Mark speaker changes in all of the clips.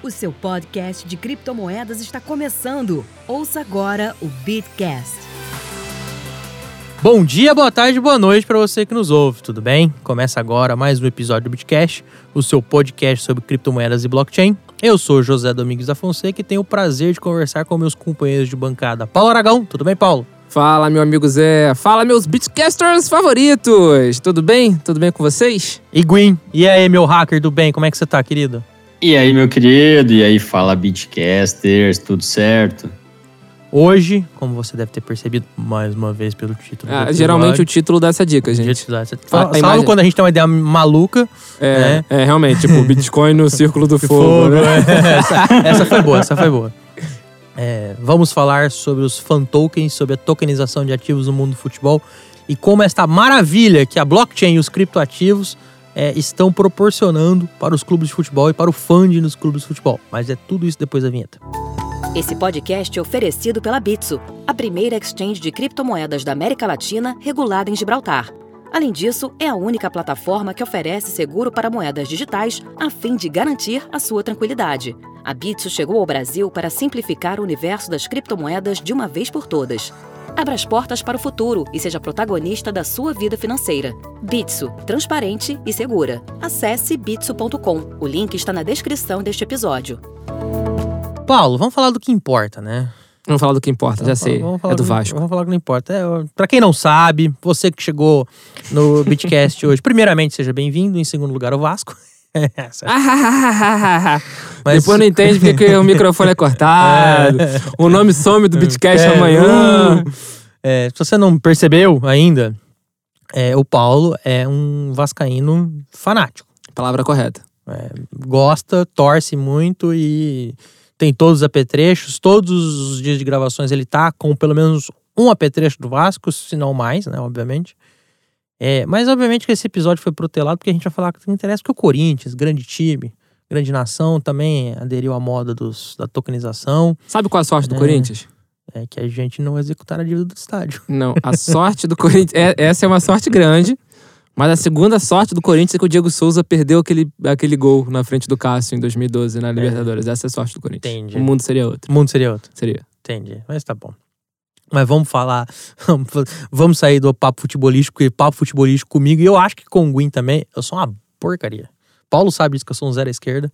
Speaker 1: O seu podcast de criptomoedas está começando. Ouça agora o Bitcast.
Speaker 2: Bom dia, boa tarde, boa noite para você que nos ouve, tudo bem? Começa agora mais um episódio do Bitcast, o seu podcast sobre criptomoedas e blockchain. Eu sou José Domingos da Fonseca e tenho o prazer de conversar com meus companheiros de bancada. Paulo Aragão, tudo bem, Paulo?
Speaker 3: Fala, meu amigo Zé. Fala, meus Bitcasters favoritos. Tudo bem? Tudo bem com vocês?
Speaker 2: E Gwyn, e aí, meu hacker do bem, como é que você tá, querido?
Speaker 4: E aí, meu querido? E aí, fala Bitcasters, tudo certo?
Speaker 2: Hoje, como você deve ter percebido mais uma vez pelo título.
Speaker 3: Ah, geralmente o título dá essa dica, gente.
Speaker 2: Salvo imagem... quando a gente tem uma ideia maluca.
Speaker 3: É, né? é realmente, tipo, Bitcoin no círculo do fogo. fogo né?
Speaker 2: é. essa, essa foi boa, essa foi boa. É, vamos falar sobre os fan tokens, sobre a tokenização de ativos no mundo do futebol e como esta maravilha que a blockchain e os criptoativos é, estão proporcionando para os clubes de futebol e para o funding nos clubes de futebol. Mas é tudo isso depois da vinheta.
Speaker 1: Esse podcast é oferecido pela Bitso, a primeira exchange de criptomoedas da América Latina regulada em Gibraltar. Além disso, é a única plataforma que oferece seguro para moedas digitais a fim de garantir a sua tranquilidade. A Bitso chegou ao Brasil para simplificar o universo das criptomoedas de uma vez por todas. Abra as portas para o futuro e seja protagonista da sua vida financeira. Bitso, transparente e segura. Acesse bitso.com. O link está na descrição deste episódio.
Speaker 2: Paulo, vamos falar do que importa, né?
Speaker 3: Vamos falar do que importa, já sei. é do Vasco.
Speaker 2: Vamos falar do que não importa. É, pra quem não sabe, você que chegou no Bitcast hoje, primeiramente, seja bem-vindo. Em segundo lugar, o Vasco.
Speaker 3: Mas... Depois não entende porque o microfone é cortado. É. O nome some do Bitcast é. amanhã.
Speaker 2: É, se você não percebeu ainda, é, o Paulo é um vascaíno fanático.
Speaker 3: Palavra correta.
Speaker 2: É, gosta, torce muito e tem todos os apetrechos. Todos os dias de gravações ele tá com pelo menos um apetrecho do Vasco, se não mais, né? Obviamente. É, mas obviamente que esse episódio foi protelado porque a gente vai falar que interessa que o Corinthians, grande time, grande nação, também aderiu à moda dos, da tokenização.
Speaker 3: Sabe qual a sorte do é, Corinthians?
Speaker 2: É que a gente não executar a dívida do estádio.
Speaker 3: Não, a sorte do Corinthians. É, essa é uma sorte grande. Mas a segunda sorte do Corinthians é que o Diego Souza perdeu aquele, aquele gol na frente do Cássio em 2012 na é. Libertadores. É. Essa é a sorte do Corinthians.
Speaker 2: Entendi.
Speaker 3: O mundo seria outro.
Speaker 2: O mundo seria outro.
Speaker 3: Seria.
Speaker 2: Entendi. Mas tá bom. Mas vamos falar, vamos sair do papo futebolístico, porque papo futebolístico comigo, e eu acho que com o Gwyn também, eu sou uma porcaria. Paulo sabe disso que eu sou um zero à esquerda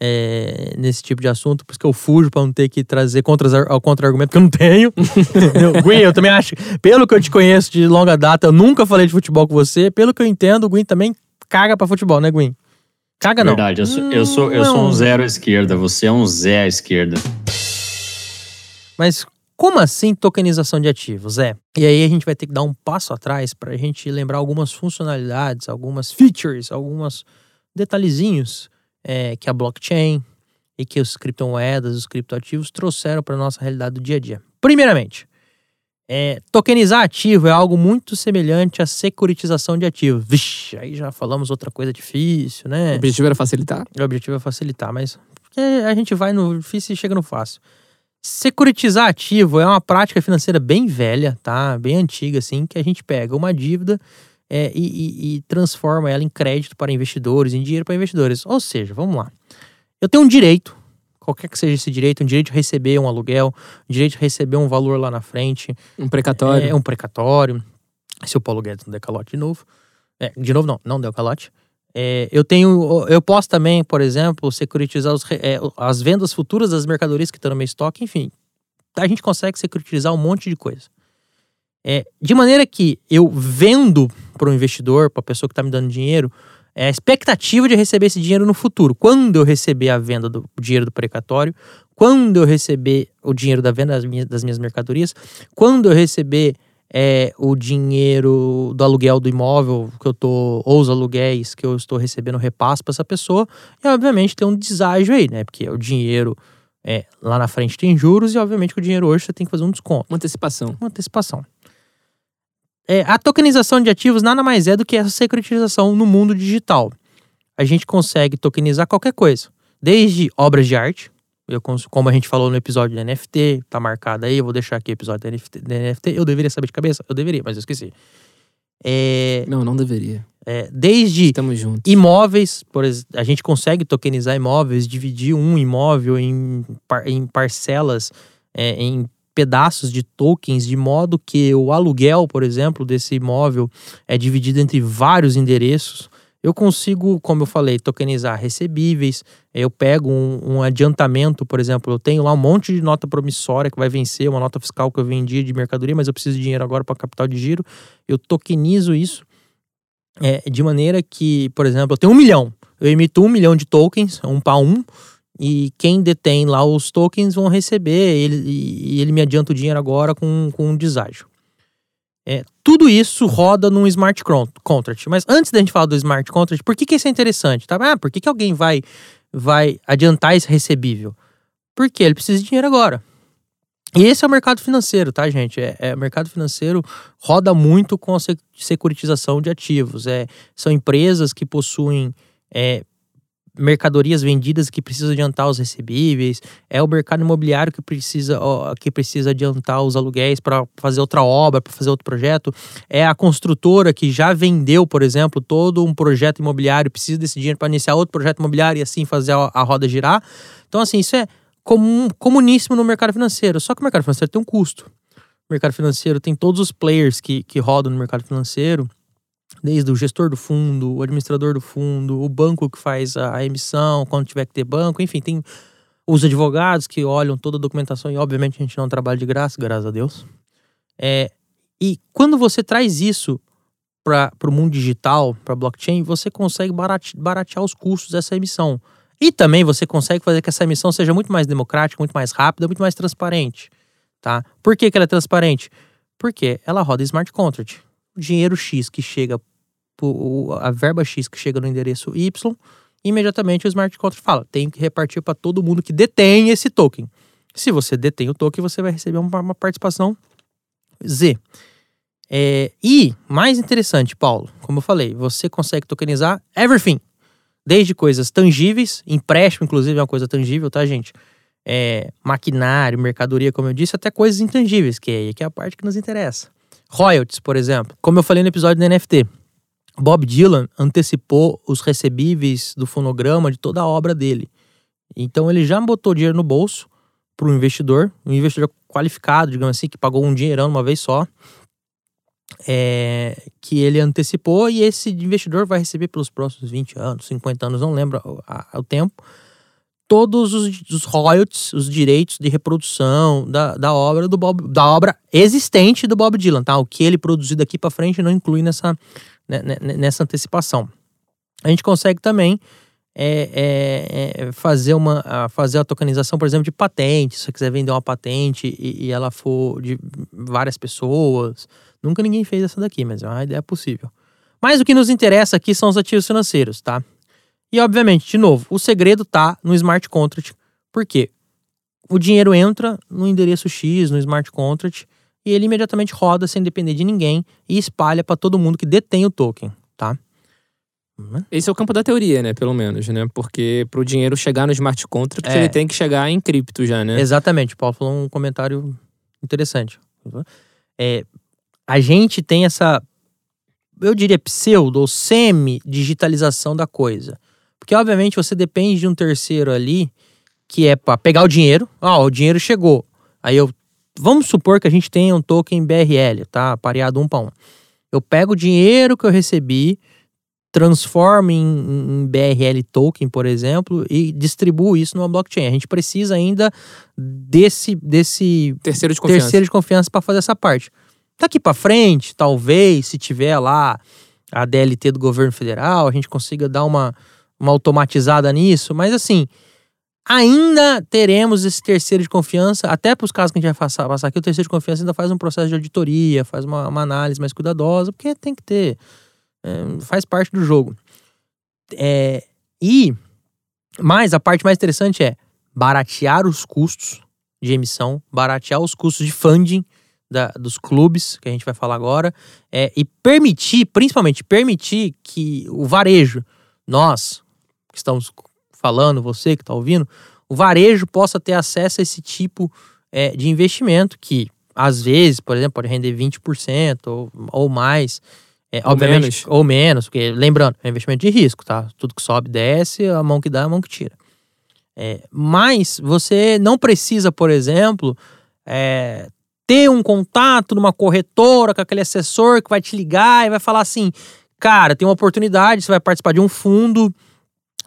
Speaker 2: é, nesse tipo de assunto, por isso que eu fujo pra não ter que trazer contra-argumento, que eu não tenho. Gwyn, eu também acho, pelo que eu te conheço de longa data, eu nunca falei de futebol com você, pelo que eu entendo, o Gwyn também caga pra futebol, né, Gwyn? Caga não.
Speaker 4: Verdade, eu sou, eu sou, eu sou um zero à esquerda, você é um Zé à esquerda.
Speaker 2: Mas como assim tokenização de ativos? É. E aí a gente vai ter que dar um passo atrás para a gente lembrar algumas funcionalidades, algumas features, alguns detalhezinhos é, que a blockchain e que os criptomoedas, os criptoativos trouxeram para nossa realidade do dia a dia. Primeiramente, é, tokenizar ativo é algo muito semelhante à securitização de ativos. Vixe, aí já falamos outra coisa difícil, né?
Speaker 3: O objetivo era facilitar?
Speaker 2: O objetivo é facilitar, mas a gente vai no difícil e chega no fácil. Securitizar ativo é uma prática financeira bem velha, tá? Bem antiga, assim, que a gente pega uma dívida é, e, e, e, transforma ela em crédito para investidores, em dinheiro para investidores. Ou seja, vamos lá. Eu tenho um direito, qualquer que seja esse direito, um direito de receber um aluguel, um direito de receber um valor lá na frente.
Speaker 3: Um precatório.
Speaker 2: É, um precatório. Se o Paulo Guedes não der calote de novo. É, de novo, não, não deu calote. É, eu tenho, eu posso também, por exemplo, securitizar os, é, as vendas futuras das mercadorias que estão no meu estoque, enfim. A gente consegue securitizar um monte de coisa. É, de maneira que eu vendo para o investidor, para a pessoa que está me dando dinheiro, é a expectativa de receber esse dinheiro no futuro. Quando eu receber a venda do dinheiro do precatório, quando eu receber o dinheiro da venda das minhas, das minhas mercadorias, quando eu receber é, o dinheiro do aluguel do imóvel que eu tô, ou os aluguéis que eu estou recebendo repasso para essa pessoa, e obviamente tem um deságio aí, né? Porque o dinheiro é, lá na frente tem juros e obviamente que o dinheiro hoje você tem que fazer um desconto.
Speaker 3: Uma antecipação.
Speaker 2: Uma antecipação. É, a tokenização de ativos nada mais é do que essa securitização no mundo digital. A gente consegue tokenizar qualquer coisa, desde obras de arte, eu, como a gente falou no episódio do NFT, tá marcado aí, eu vou deixar aqui o episódio do NFT, Eu deveria saber de cabeça? Eu deveria, mas eu esqueci. É...
Speaker 3: Não, não deveria.
Speaker 2: É, desde
Speaker 3: Estamos juntos.
Speaker 2: imóveis, por exemplo, a gente consegue tokenizar imóveis, dividir um imóvel em, par- em parcelas, é, em pedaços de tokens, de modo que o aluguel, por exemplo, desse imóvel é dividido entre vários endereços. Eu consigo, como eu falei, tokenizar recebíveis. Eu pego um, um adiantamento, por exemplo, eu tenho lá um monte de nota promissória que vai vencer, uma nota fiscal que eu vendi de mercadoria, mas eu preciso de dinheiro agora para capital de giro. Eu tokenizo isso é, de maneira que, por exemplo, eu tenho um milhão. Eu emito um milhão de tokens, um para um, e quem detém lá os tokens vão receber, ele, e ele me adianta o dinheiro agora com, com um deságio. É, tudo isso roda num smart con- contract. Mas antes da gente falar do smart contract, por que, que isso é interessante? Tá? Ah, por que, que alguém vai, vai adiantar esse recebível? Porque ele precisa de dinheiro agora. E esse é o mercado financeiro, tá, gente? É, é, o mercado financeiro roda muito com a se- securitização de ativos. É, são empresas que possuem é, mercadorias vendidas que precisam adiantar os recebíveis. É o mercado imobiliário que precisa, ó, que precisa adiantar os aluguéis para fazer outra obra, para fazer outro projeto. É a construtora que já vendeu, por exemplo, todo um projeto imobiliário, precisa desse dinheiro para iniciar outro projeto imobiliário e assim fazer a, a roda girar. Então, assim, isso é comum, comuníssimo no mercado financeiro. Só que o mercado financeiro tem um custo. O mercado financeiro tem todos os players que, que rodam no mercado financeiro, desde o gestor do fundo, o administrador do fundo, o banco que faz a, a emissão, quando tiver que ter banco, enfim, tem os advogados que olham toda a documentação e, obviamente, a gente não trabalha de graça, graças a Deus. É, e quando você traz isso para o mundo digital, para blockchain, você consegue barate- baratear os custos dessa emissão. E também você consegue fazer que essa emissão seja muito mais democrática, muito mais rápida, muito mais transparente. Tá? Por que, que ela é transparente? Porque ela roda smart contract. O dinheiro X que chega, o- a verba X que chega no endereço Y, imediatamente o smart contract fala: tem que repartir para todo mundo que detém esse token. Se você detém o token, você vai receber uma, uma participação Z. É, e, mais interessante, Paulo, como eu falei, você consegue tokenizar everything. Desde coisas tangíveis, empréstimo, inclusive, é uma coisa tangível, tá, gente? É, maquinário, mercadoria, como eu disse, até coisas intangíveis, que é, que é a parte que nos interessa. Royalties, por exemplo. Como eu falei no episódio do NFT. Bob Dylan antecipou os recebíveis do fonograma de toda a obra dele. Então ele já botou dinheiro no bolso para um investidor, um investidor qualificado, digamos assim, que pagou um dinheirão uma vez só, é, que ele antecipou e esse investidor vai receber pelos próximos 20 anos, 50 anos, não lembro o, o tempo, todos os, os royalties, os direitos de reprodução da, da obra do Bob, da obra existente do Bob Dylan, tá? O que ele produziu daqui para frente não inclui nessa, nessa antecipação. A gente consegue também é, é, é, fazer uma fazer a tokenização, por exemplo, de patente. Se você quiser vender uma patente e, e ela for de várias pessoas, nunca ninguém fez essa daqui, mas é uma ideia possível. Mas o que nos interessa aqui são os ativos financeiros, tá? E obviamente, de novo, o segredo tá no smart contract. Por quê? O dinheiro entra no endereço X, no smart contract, e ele imediatamente roda sem depender de ninguém e espalha para todo mundo que detém o token, tá?
Speaker 3: Esse é o campo da teoria, né? Pelo menos, né? Porque pro dinheiro chegar no smart contract,
Speaker 2: É.
Speaker 3: ele tem que chegar em cripto já, né?
Speaker 2: Exatamente, o Paulo falou um comentário interessante. É, a gente tem essa, eu diria, pseudo ou semi-digitalização da coisa. Porque, obviamente, você depende de um terceiro ali que é para pegar o dinheiro. Ó, o dinheiro chegou. Aí eu. Vamos supor que a gente tenha um token BRL, tá? Pareado um para um. Eu pego o dinheiro que eu recebi, transformo em, em BRL token, por exemplo, e distribuo isso numa blockchain. A gente precisa ainda desse, desse
Speaker 3: Terceiro de confiança.
Speaker 2: terceiro de confiança para fazer essa parte. Daqui para frente, talvez, se tiver lá a DLT do governo federal, a gente consiga dar uma, uma automatizada nisso, mas assim, ainda teremos esse terceiro de confiança, até para os casos que a gente vai passar, passar aqui, o terceiro de confiança ainda faz um processo de auditoria, faz uma, uma análise mais cuidadosa, porque tem que ter, é, faz parte do jogo. É, e, mas a parte mais interessante é baratear os custos de emissão, baratear os custos de funding da- dos clubes, que a gente vai falar agora, é, e permitir, principalmente permitir que o varejo, nós que estamos falando, você que está ouvindo, o varejo possa ter acesso a esse tipo é, de investimento que, às vezes, por exemplo, pode render 20% ou, ou mais. É,
Speaker 3: Ou
Speaker 2: obviamente,
Speaker 3: menos.
Speaker 2: ou menos, porque lembrando, é investimento de risco, tá? Tudo que sobe, desce, a mão que dá, a mão que tira. É, mas você não precisa, por exemplo, é, ter um contato numa corretora com aquele assessor que vai te ligar e vai falar assim: cara, tem uma oportunidade, você vai participar de um fundo.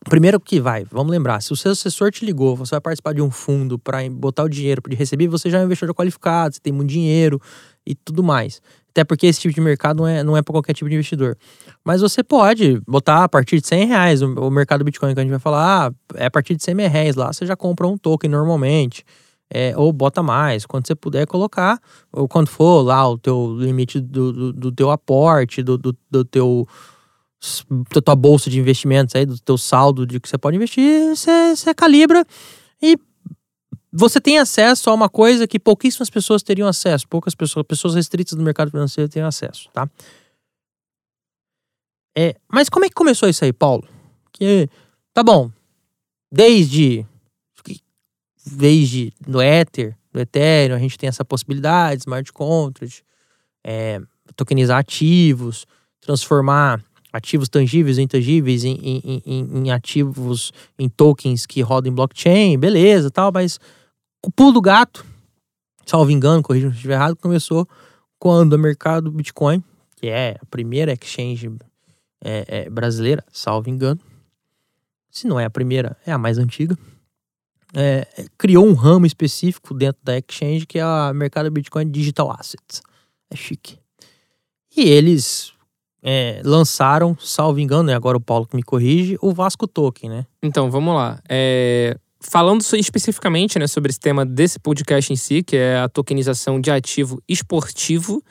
Speaker 2: Primeiro que vai, vamos lembrar, se o seu assessor te ligou, você vai participar de um fundo para botar o dinheiro para receber, você já é um investidor qualificado, você tem muito dinheiro e tudo mais. Até porque esse tipo de mercado não é, não é para qualquer tipo de investidor. Mas você pode botar a partir de 100 reais. O, o mercado Bitcoin que a gente vai falar, ah, é a partir de 100 mil reais lá, você já compra um token normalmente. É, ou bota mais, quando você puder colocar, ou quando for lá o teu limite do, do, do teu aporte, do, do, do teu da tua bolsa de investimentos aí, do teu saldo de que você pode investir, você, você calibra e você tem acesso a uma coisa que pouquíssimas pessoas teriam acesso, poucas pessoas, pessoas restritas do mercado financeiro teriam acesso, tá? É, mas como é que começou isso aí, Paulo? Que tá bom, desde desde no Ether, no Ethereum, a gente tem essa possibilidade, smart contract, é, tokenizar ativos, transformar ativos tangíveis e intangíveis em, em, em, em, ativos, em tokens que rodam em blockchain, beleza tal, mas o pulo do gato, salvo engano, corrija se estiver errado, começou quando o mercado Bitcoin, que é a primeira exchange é, é, brasileira, salvo engano, se não é a primeira, é a mais antiga, é, criou um ramo específico dentro da exchange que é o mercado Bitcoin Digital Assets. É chique. E eles é, lançaram, salvo engano, né, agora o Paulo que me corrige, o Vasco Token, né?
Speaker 3: Então, vamos lá. É, falando especificamente né, sobre esse tema desse podcast em si, que é a tokenização de ativo esportivo,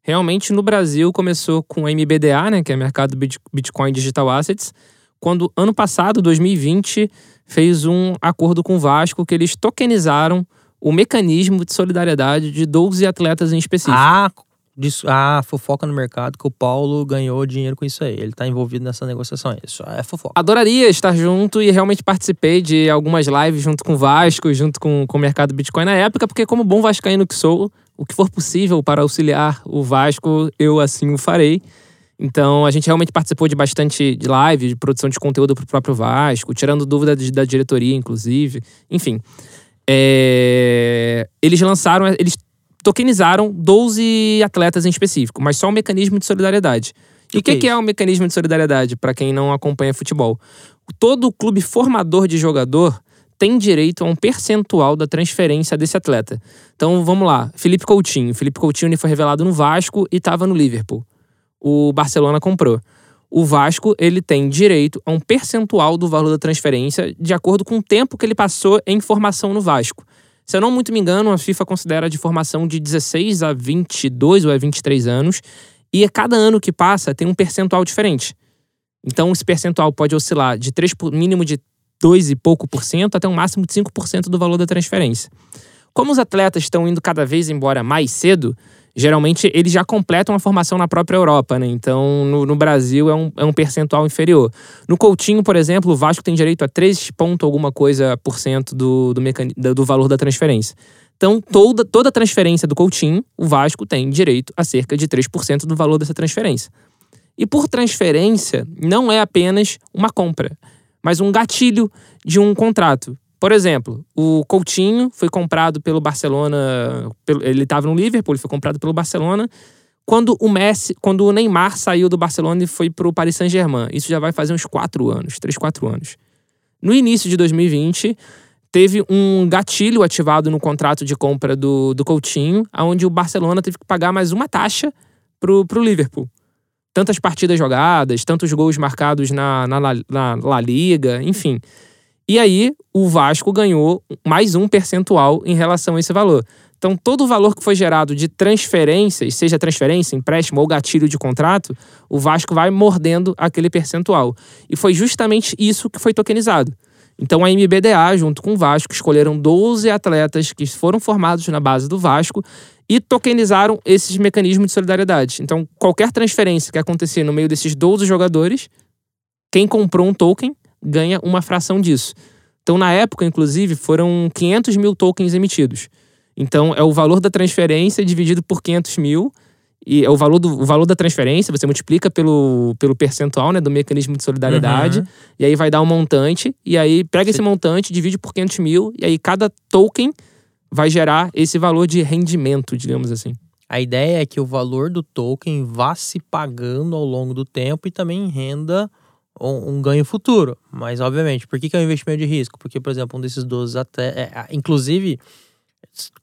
Speaker 3: realmente no Brasil começou com a MBDA, né, que é o mercado Bitcoin Digital Assets, quando ano passado, 2020, fez um acordo com o Vasco que eles tokenizaram o mecanismo de solidariedade de 12 atletas em específico.
Speaker 2: Ah, disso, ah, fofoca no mercado que o Paulo ganhou dinheiro com isso aí. Ele tá envolvido nessa negociação. Isso é fofoca.
Speaker 3: Adoraria estar junto e realmente participei de algumas lives junto com o Vasco, junto com, com o mercado Bitcoin na época, porque como bom vascaíno que sou, o que for possível para auxiliar o Vasco, eu assim o farei. Então, a gente realmente participou de bastante de live, de produção de conteúdo para o próprio Vasco, tirando dúvida da diretoria, inclusive. Enfim. É... Eles lançaram, eles tokenizaram 12 atletas em específico, mas só um mecanismo de solidariedade. E o que, que, que é o um mecanismo de solidariedade, para quem não acompanha futebol? Todo clube formador de jogador tem direito a um percentual da transferência desse atleta. Então vamos lá, Felipe Coutinho. Felipe Coutinho foi revelado no Vasco e estava no Liverpool. O Barcelona comprou. O Vasco ele tem direito a um percentual do valor da transferência de acordo com o tempo que ele passou em formação no Vasco. Se eu não muito me engano, a FIFA considera de formação de 16 a 22 ou a 23 anos, e a cada ano que passa tem um percentual diferente. Então, esse percentual pode oscilar de 3, mínimo de 2 e pouco por cento até um máximo de 5% do valor da transferência. Como os atletas estão indo cada vez embora mais cedo, geralmente eles já completam a formação na própria Europa, né? Então, no, no, Brasil é um, é um percentual inferior. No Coutinho, por exemplo, o Vasco tem direito a 3 ponto alguma coisa por cento do, do, mecani- do valor da transferência. Então, toda, toda transferência do Coutinho, o Vasco tem direito a cerca de 3% do valor dessa transferência. E por transferência, não é apenas uma compra, mas um gatilho de um contrato. Por exemplo, o Coutinho foi comprado pelo Barcelona, ele estava no Liverpool, ele foi comprado pelo Barcelona. Quando o Messi, quando o Neymar saiu do Barcelona e foi para o Paris Saint-Germain, isso já vai fazer uns quatro anos, três, quatro anos. No início de 2020, teve um gatilho ativado no contrato de compra do, do Coutinho, onde o Barcelona teve que pagar mais uma taxa pro, pro Liverpool. Tantas partidas jogadas, tantos gols marcados na, na, na La Liga, enfim. E aí, o Vasco ganhou mais um percentual em relação a esse valor. Então, todo o valor que foi gerado de transferências, seja transferência, empréstimo ou gatilho de contrato, o Vasco vai mordendo aquele percentual. E foi justamente isso que foi tokenizado. Então, a MBDA, junto com o Vasco, escolheram 12 atletas que foram formados na base do Vasco e tokenizaram esses mecanismos de solidariedade. Então, qualquer transferência que acontecer no meio desses 12 jogadores, quem comprou um token ganha uma fração disso. Então, na época, inclusive, foram 500 mil tokens emitidos. Então, é o valor da transferência dividido por 500 mil. E é o valor, do, o valor da transferência, você multiplica pelo, pelo percentual né, do mecanismo de solidariedade,
Speaker 2: Uhum.
Speaker 3: e aí vai dar um montante, e aí pega esse montante, divide por 500 mil, e aí cada token vai gerar esse valor de rendimento, digamos assim.
Speaker 2: A ideia é que o valor do token vá se pagando ao longo do tempo e também renda um, um ganho futuro. Mas, obviamente, por que, que é um investimento de risco? Porque, por exemplo, um desses 12 até. é, inclusive,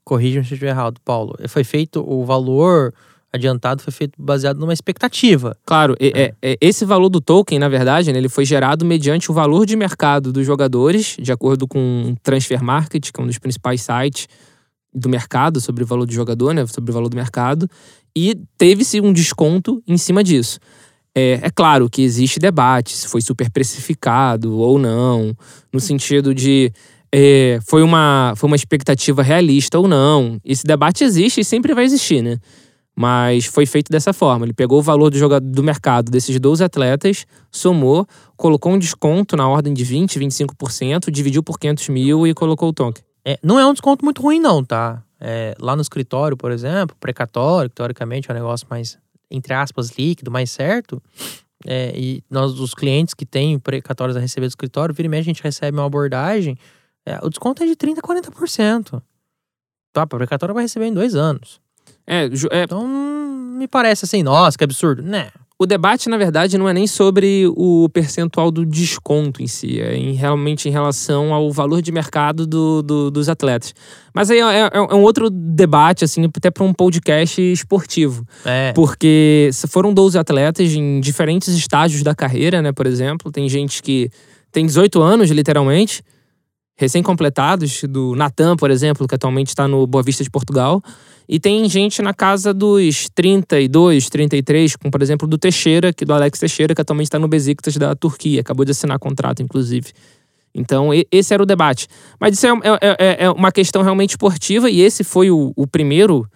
Speaker 2: corrija se eu estiver errado, Paulo. Foi feito o valor adiantado foi feito baseado numa expectativa.
Speaker 3: Claro, e- é- é- esse valor do token, na verdade, né, ele foi gerado mediante o valor de mercado dos jogadores, de acordo com o Transfer Market, que é um dos principais sites do mercado sobre o valor do jogador, né, sobre o valor do mercado, e teve-se um desconto em cima disso. É, é claro que existe debate se foi super precificado ou não, no sentido de é, foi, uma, foi uma expectativa realista ou não. Esse debate existe e sempre vai existir, né? Mas foi feito dessa forma. Ele pegou o valor do, jogador, do mercado desses 12 atletas, somou, colocou um desconto na ordem de 20%, 25%, dividiu por 500 mil e colocou o token.
Speaker 2: É, não é um desconto muito ruim, não, tá? É, lá no escritório, por exemplo, precatório, que teoricamente é um negócio mais, entre aspas, líquido, mais certo. é, e nós, os clientes que têm precatórios a receber do escritório, vira e mexe, a gente recebe uma abordagem. é, o desconto é de 30% a 40%. Tá, o precatório vai receber em dois anos.
Speaker 3: É, é,
Speaker 2: Então, me parece assim, nossa, que absurdo. Né?
Speaker 3: O debate, na verdade, não é nem sobre o percentual do desconto em si, é em- realmente em relação ao valor de mercado do- do- dos atletas. Mas aí é, é- é um outro debate, assim, até para um podcast esportivo.
Speaker 2: É,
Speaker 3: Porque se foram 12 atletas em diferentes estágios da carreira, né? Por exemplo, tem gente que tem 18 anos, literalmente, recém-completados, do Natan, por exemplo, que atualmente está no Boa Vista de Portugal. E tem gente na casa dos 32, 33, como por exemplo do Teixeira, que do Alex Teixeira, que atualmente está no Besiktas da Turquia. Acabou de assinar contrato, inclusive. Então, esse era o debate. Mas isso é, é- é- é uma questão realmente esportiva, e esse foi o, o primeiro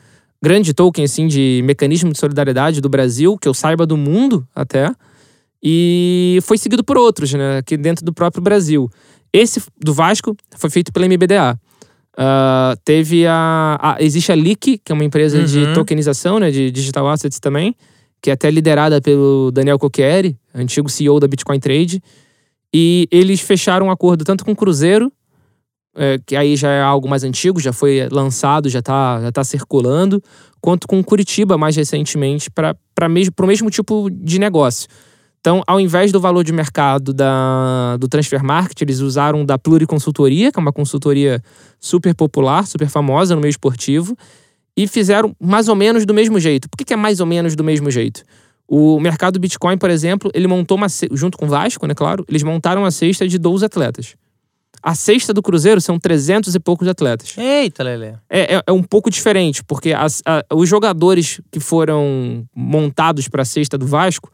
Speaker 3: grande token assim, de mecanismo de solidariedade do Brasil, que eu saiba do mundo até. E foi seguido por outros, né? Aqui dentro do próprio Brasil. Esse do Vasco foi feito pela MBDA. Ah, teve a, a- Existe a Leak, que é uma empresa de
Speaker 2: Uhum.
Speaker 3: tokenização, né? De digital assets também, que é até liderada pelo Daniel Cocchieri, antigo CEO da Bitcoin Trade. E eles fecharam um acordo tanto com o Cruzeiro, é, que aí já é algo mais antigo, já foi lançado, já está já tá circulando, quanto com Curitiba mais recentemente para mesmo, o mesmo tipo de negócio. Então, ao invés do valor de mercado da, do Transfer Market, eles usaram da Pluriconsultoria, que é uma consultoria super popular, super famosa no meio esportivo, e fizeram mais ou menos do mesmo jeito. Por que, que é mais ou menos do mesmo jeito? O mercado Bitcoin, por exemplo, ele montou uma. Junto com o Vasco, né, claro, eles montaram uma cesta de 12 atletas. A cesta do Cruzeiro são 300 e poucos atletas.
Speaker 2: Eita, Lelê.
Speaker 3: É, é, é um pouco diferente, porque as- a- os jogadores que foram montados para a cesta do Vasco,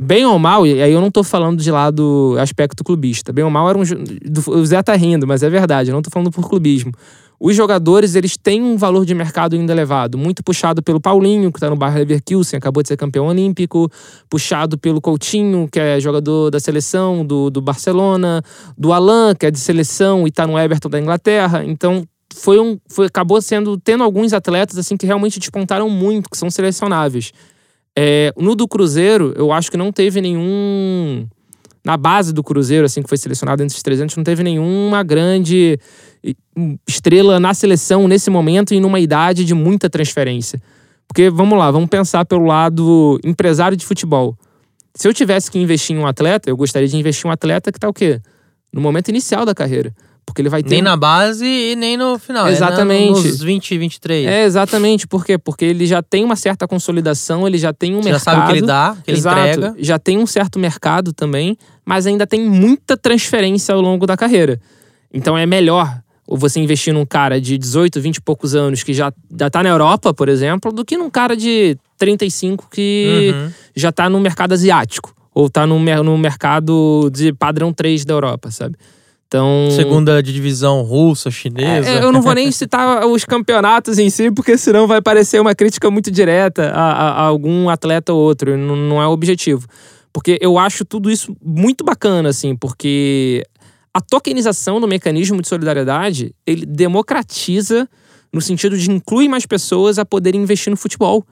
Speaker 3: bem ou mal, e aí eu não tô falando de lá do aspecto clubista, bem ou mal era um. O Zé tá rindo, mas é verdade, eu não tô falando por clubismo. Os jogadores, eles têm um valor de mercado ainda elevado, muito puxado pelo Paulinho, que tá no Bayer Leverkusen, acabou de ser campeão olímpico, puxado pelo Coutinho, que é jogador da seleção do, do Barcelona, do Alan, que é de seleção e tá no Everton da Inglaterra. Então, foi um, foi, acabou sendo tendo alguns atletas assim que realmente despontaram muito, que são selecionáveis. É, no do Cruzeiro, eu acho que não teve nenhum na base do Cruzeiro, assim, que foi selecionado entre os 300, não teve nenhuma grande e- estrela na seleção nesse momento e numa idade de muita transferência. Porque, vamos lá, vamos pensar pelo lado empresário de futebol. Se eu tivesse que investir em um atleta, eu gostaria de investir em um atleta que tá o quê? No momento inicial da carreira. Porque ele vai ter
Speaker 2: Nem na base e nem no final. é na-
Speaker 3: Exatamente.
Speaker 2: nos 20, 23.
Speaker 3: É, exatamente. Por quê? Porque ele já tem uma certa consolidação, ele já tem um
Speaker 2: Você já
Speaker 3: mercado.
Speaker 2: sabe o que ele dá, que ele
Speaker 3: Exato.
Speaker 2: entrega.
Speaker 3: Já tem um certo mercado também, mas ainda tem muita transferência ao longo da carreira. Então é melhor você investir num cara de 18, 20 e poucos anos que já, já tá na Europa, por exemplo, do que num cara de 35 que
Speaker 2: Uhum.
Speaker 3: já tá no mercado asiático. Ou tá no, no mercado de padrão 3 da Europa, sabe? Então.
Speaker 2: Segunda divisão russa, chinesa.
Speaker 3: É, eu não vou nem citar os campeonatos em si, porque senão vai parecer uma crítica muito direta a, a- a algum atleta ou outro. Não, não é o objetivo. Porque eu acho tudo isso muito bacana, assim, porque a tokenização do mecanismo de solidariedade, ele democratiza no sentido de incluir mais pessoas a poderem investir no futebol.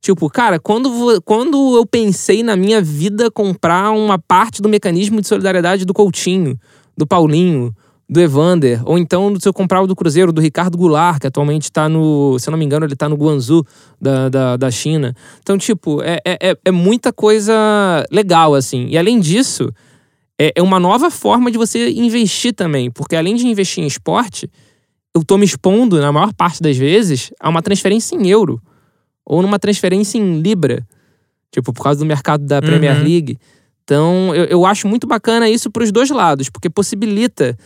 Speaker 3: Tipo, cara, quando, quando eu pensei na minha vida comprar uma parte do mecanismo de solidariedade do Coutinho, do Paulinho, do Evander, ou então se eu comprar o do Cruzeiro, do Ricardo Goulart, que atualmente tá no, se eu não me engano, ele tá no Guangzhou da, da, da China. Então, tipo, é, é, é- é muita coisa legal, assim. E além disso, é, é uma nova forma de você investir também, porque além de investir em esporte, eu tô me expondo, na maior parte das vezes, a uma transferência em euro ou numa transferência em Libra, tipo, por causa do mercado da Premier
Speaker 2: Uhum.
Speaker 3: League. Então, eu, eu acho muito bacana isso para os dois lados, porque possibilita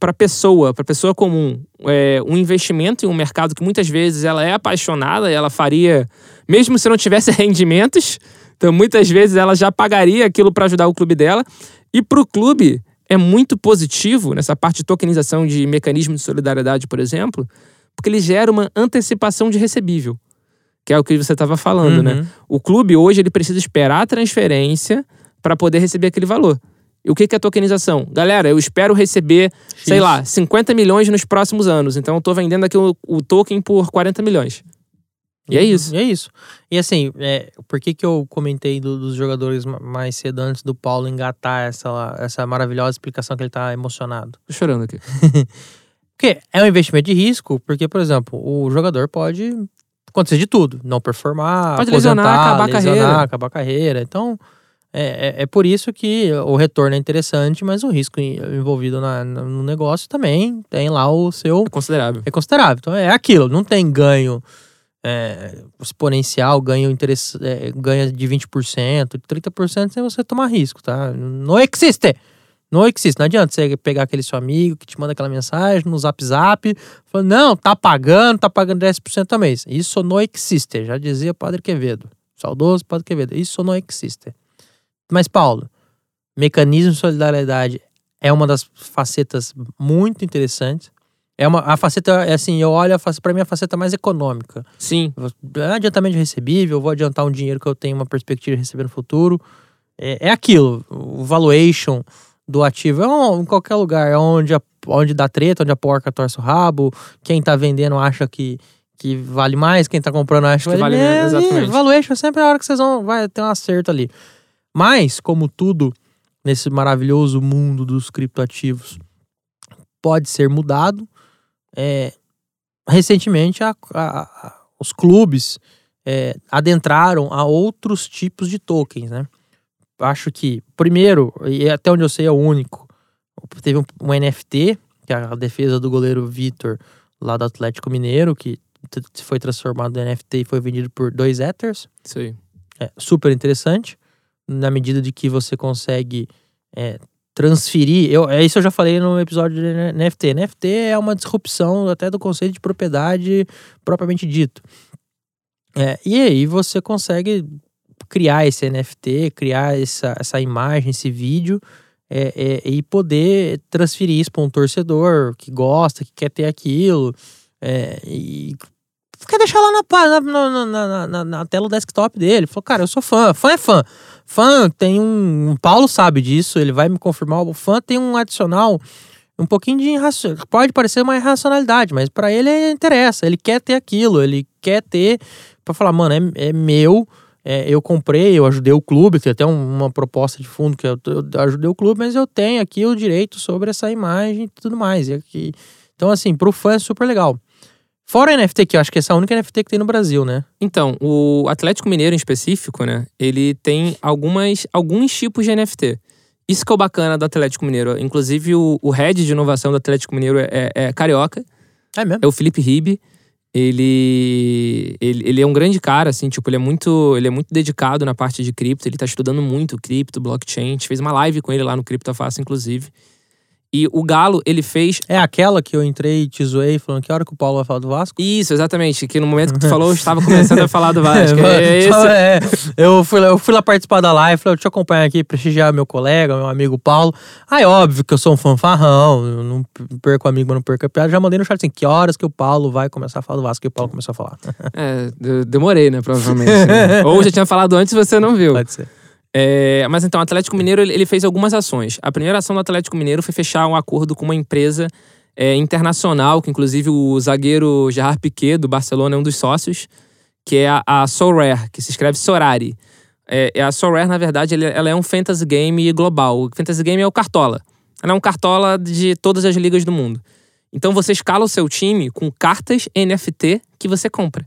Speaker 3: para a pessoa, para a pessoa comum, é, um investimento em um mercado que muitas vezes ela é apaixonada e ela faria, mesmo se não tivesse rendimentos, então muitas vezes ela já pagaria aquilo para ajudar o clube dela. E para o clube é muito positivo nessa parte de tokenização de mecanismo de solidariedade, por exemplo, porque ele gera uma antecipação de recebível, que é o que você estava falando, né?
Speaker 2: Uhum.
Speaker 3: O clube hoje ele precisa esperar a transferência para poder receber aquele valor. E o que é tokenização? Galera, eu espero receber, sei
Speaker 2: X.
Speaker 3: lá, 50 milhões nos próximos anos. Então eu tô vendendo aqui o, o token por 40 milhões. E é isso.
Speaker 2: E é isso. E assim, é, por que, que eu comentei do- dos jogadores ma- mais cedo antes do Paulo engatar essa, essa maravilhosa explicação que ele tá emocionado?
Speaker 3: Tô chorando aqui.
Speaker 2: Porque é um investimento de risco, porque, por exemplo, o jogador pode acontecer de tudo. Não performar,
Speaker 3: Pode lesionar, acabar a
Speaker 2: lesionar,
Speaker 3: carreira.
Speaker 2: acabar a carreira. Então, é, é, é por isso que o retorno é interessante, mas o risco envolvido na- no negócio também tem lá o seu
Speaker 3: É considerável.
Speaker 2: é considerável. Então é aquilo, não tem ganho é, exponencial, ganho, interess, é, ganha de 20%, 30% sem você tomar risco, tá? Não existe! Não existe. Não adianta você pegar aquele seu amigo que te manda aquela mensagem no zap zap, falando, não, tá pagando, tá pagando 10% a mês. Isso não existe, já dizia o Padre Quevedo. Saudoso Padre Quevedo. Isso não existe. Mas, Paulo, mecanismo de solidariedade é uma das facetas muito interessantes. É uma a faceta, é assim, eu olho para mim a faceta mais econômica.
Speaker 3: Sim.
Speaker 2: É adiantamento recebível, eu vou adiantar um dinheiro que eu tenho uma perspectiva de receber no futuro. É, é aquilo, o valuation do ativo é um- em qualquer lugar, é onde, a- onde dá treta, onde a porca torce o rabo, quem tá vendendo acha que, que vale mais, quem tá comprando acha
Speaker 3: Que vale menos,
Speaker 2: e
Speaker 3: exatamente.
Speaker 2: Valuation é sempre a hora que vocês vão vai ter um acerto ali. Mas, como tudo nesse maravilhoso mundo dos criptoativos pode ser mudado, é, recentemente a- a- a- os clubes é, adentraram a outros tipos de tokens, né? Acho que, primeiro, e até onde eu sei é o único, teve um, um NFT, que é a defesa do goleiro Vitor, lá do Atlético Mineiro, que foi transformado em NFT e foi vendido por dois Ethers.
Speaker 3: Aí.
Speaker 2: É super interessante, na medida de que você consegue é, transferir. Eu, é isso eu já falei no episódio de NFT. NFT é uma disrupção até do conceito de propriedade propriamente dito. É, e aí você consegue criar esse NFT, criar essa, essa imagem, esse vídeo. é, é, e poder transferir isso para um torcedor que gosta, que quer ter aquilo. é, e quer deixar lá na, na, na, na- na tela do desktop dele. Falou, cara, eu sou fã. Fã é fã. Fã tem um. O Paulo sabe disso, ele vai me confirmar. O fã tem um adicional, um pouquinho de irracio- Pode parecer uma irracionalidade, mas pra ele é- interessa. Ele quer ter aquilo, ele quer ter. Pra falar, mano, é, é meu. é, eu comprei, eu ajudei o clube, tem até um- uma proposta de fundo que eu, eu ajudei o clube, mas eu tenho aqui o direito sobre essa imagem e tudo mais. E aqui, então, assim, pro fã é super legal. Fora o NFT, que eu acho que essa é a única NFT que tem no Brasil, né?
Speaker 3: Então, o Atlético Mineiro em específico, né? Ele tem algumas, alguns tipos de NFT. Isso que é o bacana do Atlético Mineiro. Inclusive, o, o head de inovação do Atlético Mineiro é, é- é carioca,
Speaker 2: É mesmo?
Speaker 3: é o Felipe Ribe. Ele, ele, ele é um grande cara, assim, tipo, ele é muito, ele é muito dedicado na parte de cripto, ele tá estudando muito cripto, blockchain. A gente fez uma live com ele lá no Criptofácil, inclusive. E o Galo, ele fez
Speaker 2: É aquela que eu entrei e te zoei falando que hora que o Paulo vai falar do Vasco?
Speaker 3: Isso, exatamente. Que no momento que tu falou, eu estava começando a falar do Vasco. É, esse,
Speaker 2: É, eu, fui lá, eu fui lá participar da live, falei, deixa eu acompanhar aqui, prestigiar meu colega, meu amigo Paulo. Aí, óbvio que eu sou um fanfarrão, eu não perco amigo, mas não perco a piada. Já mandei no chat assim, que horas que o Paulo vai começar a falar do Vasco? E o Paulo começou a falar.
Speaker 3: É, de- demorei, né, provavelmente. né? Ou já tinha falado antes e você não viu.
Speaker 2: Pode ser.
Speaker 3: É, mas então, o Atlético Mineiro ele, fez algumas ações. A primeira ação do Atlético Mineiro foi fechar um acordo com uma empresa é, internacional, que inclusive o zagueiro Gerard Piquet, do Barcelona, é um dos sócios, que é a, a Sorare, que se escreve Sorari. É, é a Sorare, na verdade, ele- ela é um fantasy game global. O fantasy game é o Cartola. Ela é um Cartola de todas as ligas do mundo. Então você escala o seu time com cartas NFT que você compra.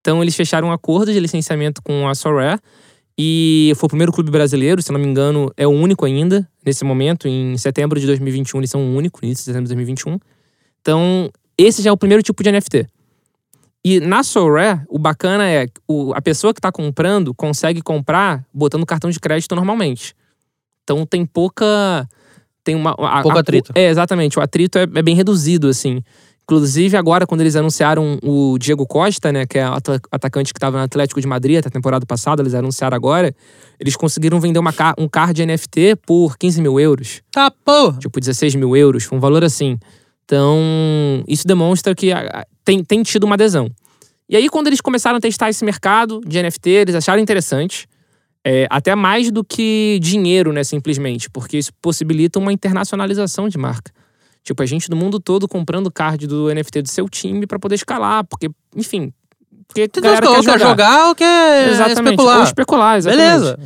Speaker 3: Então eles fecharam um acordo de licenciamento com a Sorare e foi o primeiro clube brasileiro, se não me engano, é o único ainda nesse momento. Em setembro de 2021 eles são o único, início de setembro de 2021. Então esse já é o primeiro tipo de NFT. E na Sorare, o bacana é que o- a pessoa que está comprando consegue comprar botando cartão de crédito normalmente. Então tem pouca. Tem uma. a-
Speaker 2: Pouco
Speaker 3: a-
Speaker 2: atrito.
Speaker 3: É, exatamente. O atrito é, é bem reduzido, assim. Inclusive, agora, quando eles anunciaram o Diego Costa, né, que é atacante que estava no Atlético de Madrid até a temporada passada, eles anunciaram agora, eles conseguiram vender uma, ca- um card NFT por 15 mil euros
Speaker 2: Tá, porra.
Speaker 3: tipo 16 mil euros, foi um valor assim. Então, isso demonstra que tem, tem tido uma adesão. E aí, quando eles começaram a testar esse mercado de NFT, eles acharam interessante. é, até mais do que dinheiro, né, simplesmente, porque isso possibilita uma internacionalização de marca. Tipo, a gente do mundo todo comprando card do NFT do seu time pra poder escalar, porque, enfim, porque
Speaker 2: Então,
Speaker 3: galera
Speaker 2: ou
Speaker 3: quer
Speaker 2: quer
Speaker 3: jogar.
Speaker 2: jogar ou quer
Speaker 3: Exatamente,
Speaker 2: especular.
Speaker 3: ou especular, exatamente.
Speaker 2: Beleza.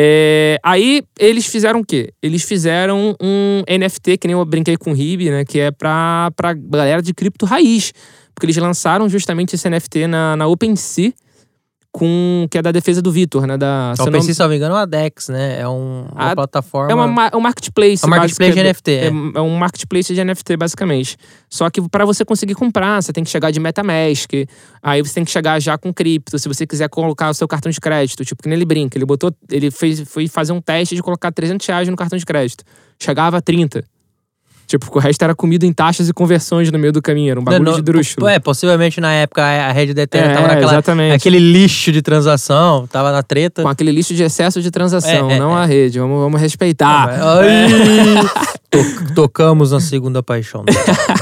Speaker 3: É, aí eles fizeram o quê? Eles fizeram um NFT, que nem eu brinquei com o Ribe, né? Que é pra, pra galera de cripto raiz. Porque eles lançaram justamente esse NFT na, na OpenSea, com, que é da defesa do Vitor, né? Da, não-
Speaker 2: pensei, se não me engano, é uma DEX, né? É um- uma
Speaker 3: A-
Speaker 2: plataforma.
Speaker 3: é uma, ma- é um marketplace.
Speaker 2: É um marketplace de
Speaker 3: basicamente.
Speaker 2: NFT, é.
Speaker 3: É, é um marketplace de NFT, basicamente. Só que para você conseguir comprar, você tem que chegar de MetaMask. Aí você tem que chegar já com cripto. Se você quiser colocar o seu cartão de crédito, tipo, que nem ele brinca. Ele botou. Ele fez, foi fazer um teste de colocar 300 reais no cartão de crédito. Chegava a 30. Tipo, porque o resto era comida em taxas e conversões no meio do caminho. Era um bagulho
Speaker 2: Não,
Speaker 3: de drúxulo.
Speaker 2: É, possivelmente na época a rede da Ethereum
Speaker 3: É,
Speaker 2: tava naquela,
Speaker 3: exatamente.
Speaker 2: aquele lixo de transação, tava na treta.
Speaker 3: Com aquele lixo de excesso de transação,
Speaker 2: É, é,
Speaker 3: não
Speaker 2: é.
Speaker 3: a rede. Vamos, vamos respeitar.
Speaker 2: To- tocamos na segunda paixão.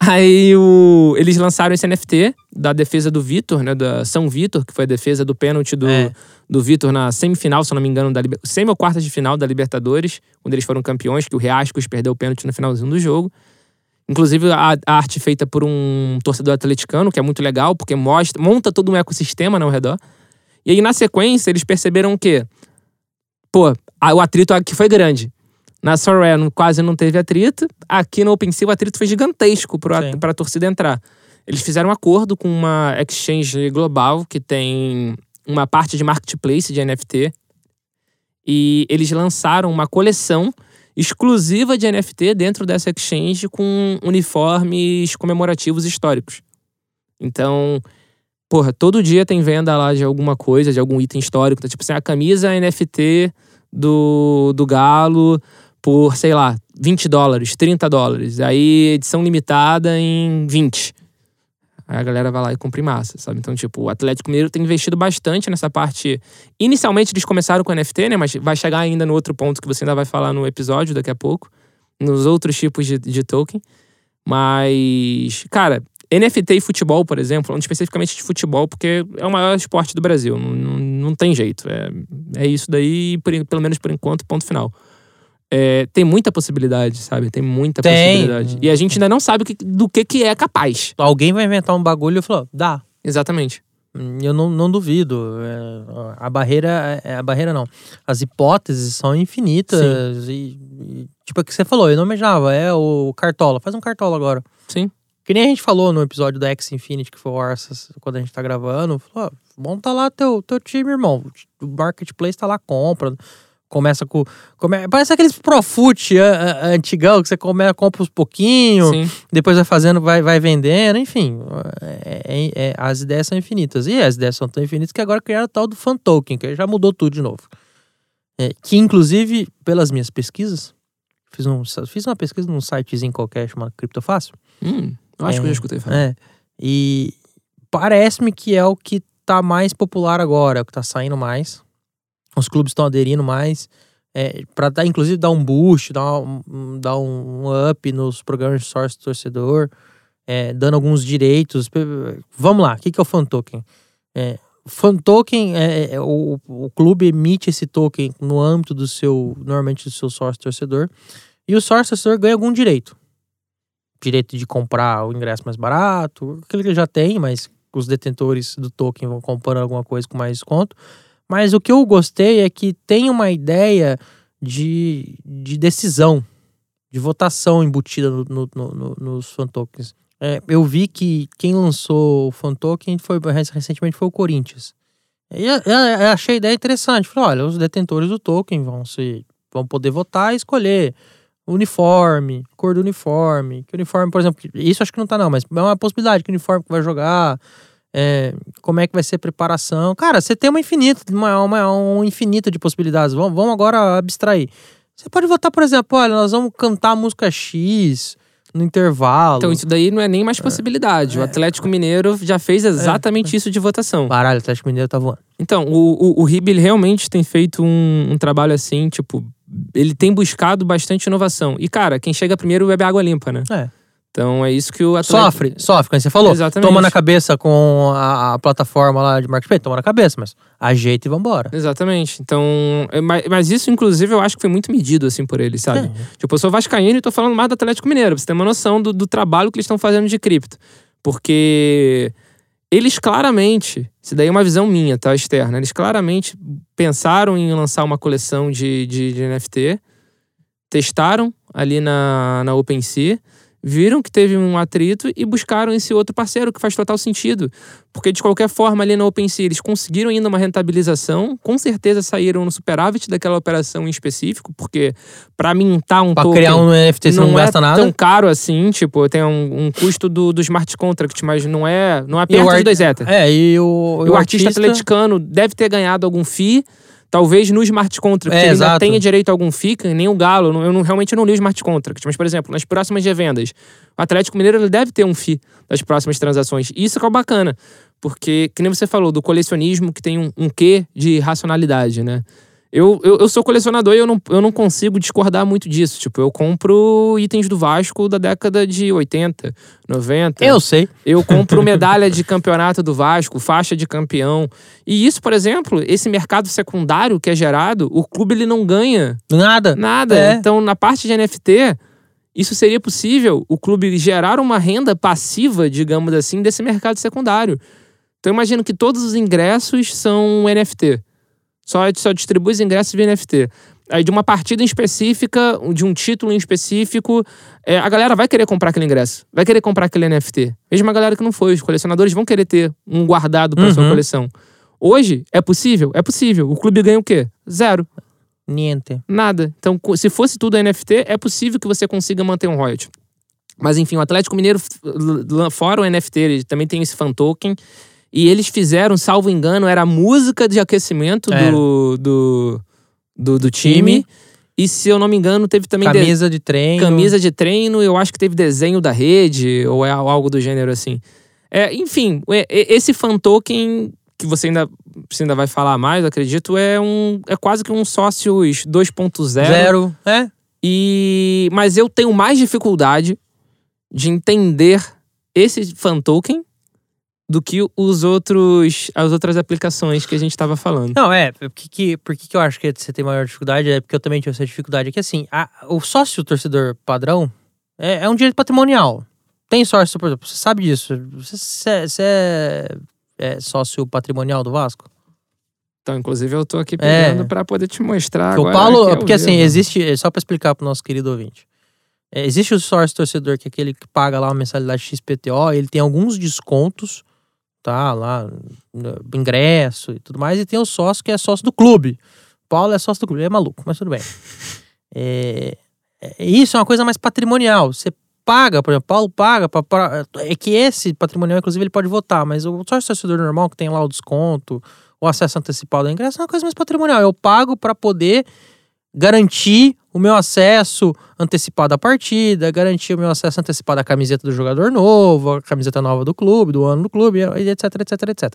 Speaker 3: Aí o, eles lançaram esse NFT da defesa do Vitor, né? Da São Vitor, que foi a defesa do pênalti do,
Speaker 2: É.
Speaker 3: do Vitor na semifinal, se eu não me engano, da semi ou quarta de final da Libertadores, quando eles foram campeões, que o Riascos perdeu o pênalti no finalzinho do jogo. Inclusive, a, a arte feita por um torcedor atleticano, que é muito legal, porque mostra, monta todo um ecossistema né, ao redor. E aí, na sequência, eles perceberam que, pô, a- o atrito aqui foi grande. Na Sorare não- quase não teve atrito. Aqui no OpenSea o atrito foi gigantesco para a torcida entrar. Eles fizeram um acordo com uma exchange global que tem uma parte de marketplace de NFT. E eles lançaram uma coleção exclusiva de NFT dentro dessa exchange com uniformes comemorativos históricos. Então, porra, todo dia tem venda lá de alguma coisa, de algum item histórico. Então, tipo assim, a camisa NFT do, do Galo por, sei lá, 20 dólares, 30 dólares. Aí, edição limitada em 20. Aí a galera vai lá e compra em massa, sabe? Então, tipo, o Atlético Mineiro tem investido bastante nessa parte. Inicialmente eles começaram com NFT, né? Mas vai chegar ainda no outro ponto que você ainda vai falar no episódio daqui a pouco. Nos outros tipos de, de token. Mas, cara, NFT e futebol, por exemplo, falando especificamente de futebol, porque é o maior esporte do Brasil. Não, não, não tem jeito. É, é isso daí, por- pelo menos por enquanto, ponto final. É, tem muita possibilidade, sabe? Tem muita
Speaker 2: Tem.
Speaker 3: possibilidade. E a gente ainda não sabe que- do que, que é capaz.
Speaker 2: Alguém vai inventar um bagulho e falou, dá.
Speaker 3: Exatamente.
Speaker 2: Hum, Eu não, não duvido. É, a barreira é a barreira não. As hipóteses são infinitas e, e, tipo o que você falou, eu não imaginava, é o cartola, faz um cartola agora.
Speaker 3: Sim.
Speaker 2: Que nem a gente falou no episódio da X Infinity que foi o Arsas, quando a gente tá gravando, falou, ó, monta lá teu teu time, irmão. O marketplace tá lá compra. Começa com. Come, parece aqueles Profut a- a- antigão que você come, compra uns pouquinhos,
Speaker 3: Sim.
Speaker 2: depois vai fazendo, vai, vai vendendo, enfim. é- é- é- as ideias são infinitas. E as ideias são tão infinitas que agora criaram o tal do fan token, que já mudou tudo de novo. É, que inclusive, pelas minhas pesquisas, fiz, um, fiz uma pesquisa num sitezinho qualquer chamado Criptofácil.
Speaker 3: Hum, acho
Speaker 2: É,
Speaker 3: que eu já escutei falar.
Speaker 2: É. E parece-me que é o que tá mais popular agora, é o que tá saindo mais. Os clubes estão aderindo mais. É, para dar, inclusive, dar um boost, dar um, dar um up nos programas de sócio torcedor, é, dando alguns direitos. Vamos lá, o que, que é o fan token? É, fan token é, é, o, o clube emite esse token no âmbito do seu, normalmente do seu sócio torcedor, e o sócio torcedor ganha algum direito direito de comprar o ingresso mais barato, aquele que ele já tem, mas os detentores do token vão comprando alguma coisa com mais desconto. Mas o que eu gostei é que tem uma ideia de, de decisão, de votação embutida no, no, no, nos fan tokens. É, eu vi que quem lançou o fan token foi, recentemente foi o Corinthians. E eu, eu, achei a ideia interessante. Falei, olha, os detentores do token vão se vão poder votar e escolher uniforme, cor do uniforme. Que uniforme, por exemplo, isso acho que não tá não, mas é uma possibilidade que uniforme que vai jogar, é, como é que vai ser a preparação. Cara, você tem uma infinita, uma, uma, um infinito de possibilidades. Vamos, vamos agora abstrair. Você pode votar, por exemplo, olha, nós vamos cantar a música X no intervalo.
Speaker 3: Então, isso daí não é nem mais possibilidade. É. O Atlético Mineiro já fez exatamente é. isso de votação.
Speaker 2: Caralho, o Atlético Mineiro tá voando.
Speaker 3: Então, o, o, o realmente tem feito um, um trabalho assim, tipo, ele tem buscado bastante inovação. E, cara, quem chega primeiro bebe água limpa, né?
Speaker 2: É.
Speaker 3: Então é isso que o
Speaker 2: atleta... Sofre, sofre, como você falou. Exatamente. Toma na cabeça com a, a plataforma lá de marketing, toma na cabeça, mas ajeita e vambora.
Speaker 3: Exatamente. Então, é, mas, mas, isso, inclusive, eu acho que foi muito medido, assim, por eles, sabe? É. Tipo, eu sou vascaíno e tô falando mais do Atlético Mineiro, pra você ter uma noção do, do trabalho que eles estão fazendo de cripto. Porque eles claramente, isso daí é uma visão minha, tá, externa, eles claramente pensaram em lançar uma coleção de, de, de NFT, testaram ali na, na OpenSea, viram que teve um atrito e buscaram esse outro parceiro, que faz total sentido. Porque, de qualquer forma, ali na OpenSea, eles conseguiram ainda uma rentabilização, com certeza saíram no superávit daquela operação em específico, porque para mintar um
Speaker 2: pra
Speaker 3: token...
Speaker 2: criar um NFT você não, não gasta
Speaker 3: é
Speaker 2: nada?
Speaker 3: tão caro assim, tipo, tem um, um custo do, do smart contract, mas não é, não é perto de dois Ether.
Speaker 2: É, e o,
Speaker 3: e o, o artista, artista atleticano deve ter ganhado algum FII, Talvez no smart contract é, ele exato. ainda tenha direito a algum FICA, nem o Galo. Eu não, realmente não li o smart contract. Mas, por exemplo, nas próximas revendas, o Atlético Mineiro ele deve ter um FI das próximas transações. Isso que é bacana. Porque, que nem você falou, do colecionismo que tem um, um quê de racionalidade, né? Eu, eu, eu, sou colecionador e eu não, eu não consigo discordar muito disso. Tipo, eu compro itens do Vasco da década de 80, 90.
Speaker 2: Eu sei.
Speaker 3: Eu compro medalha de campeonato do Vasco, faixa de campeão. E isso, por exemplo, esse mercado secundário que é gerado, o clube ele não ganha.
Speaker 2: Nada.
Speaker 3: Nada. É. Então, na parte de NFT, isso seria possível o clube gerar uma renda passiva, digamos assim, desse mercado secundário. Então, eu imagino que todos os ingressos são NFT. Só, só distribui os ingressos via NFT. Aí de uma partida em específica, de um título em específico, é, a galera vai querer comprar aquele ingresso, vai querer comprar aquele NFT. Mesmo a galera que não foi, os colecionadores vão querer ter um guardado para uhum. sua coleção. Hoje, é possível? É possível. O clube ganha o quê? Zero.
Speaker 2: Niente.
Speaker 3: Nada. Então, se fosse tudo NFT, é possível que você consiga manter um royalty. Mas enfim, o Atlético Mineiro, fora o NFT, ele também tem esse fan token. E eles fizeram, salvo engano, era a música de aquecimento do, do, do, do, time. E se eu não me engano, teve também.
Speaker 2: Camisa de, de treino.
Speaker 3: Camisa de treino, eu acho que teve desenho da rede, ou é algo do gênero assim. É, enfim, esse fan token que você ainda, você ainda vai falar mais, acredito, é um é quase que um sócios 2.0.
Speaker 2: Zero, é.
Speaker 3: E mas eu tenho mais dificuldade de entender esse fan token do que os outros as outras aplicações que a gente estava falando.
Speaker 2: Não, é, por que, por que, eu acho que você tem maior dificuldade? É porque eu também tive essa dificuldade. É que assim, a, o sócio torcedor padrão é, é, um direito patrimonial. Tem sócio, por exemplo, você sabe disso. Você, você é, é, sócio patrimonial do Vasco?
Speaker 3: Então, inclusive, eu tô aqui pegando é. para poder te mostrar
Speaker 2: que agora. O Paulo, é porque assim, existe, só para explicar pro nosso querido ouvinte. É, existe o sócio torcedor, que é aquele que paga lá uma mensalidade XPTO, ele tem alguns descontos tá? Lá, ingresso e tudo mais. E tem o sócio que é sócio do clube. Paulo é sócio do clube, ele é maluco, mas tudo bem. É, é, isso é uma coisa mais patrimonial. Você paga, por exemplo, Paulo paga pra, pra, é que esse patrimonial, inclusive, ele pode votar, mas o sócio torcedor normal que tem lá o desconto, o acesso antecipado ao ingresso é uma coisa mais patrimonial. Eu pago para poder garantir o meu acesso antecipado à partida, garantir o meu acesso antecipado à camiseta do jogador novo, a camiseta nova do clube, do ano do clube, etc, etc, etc.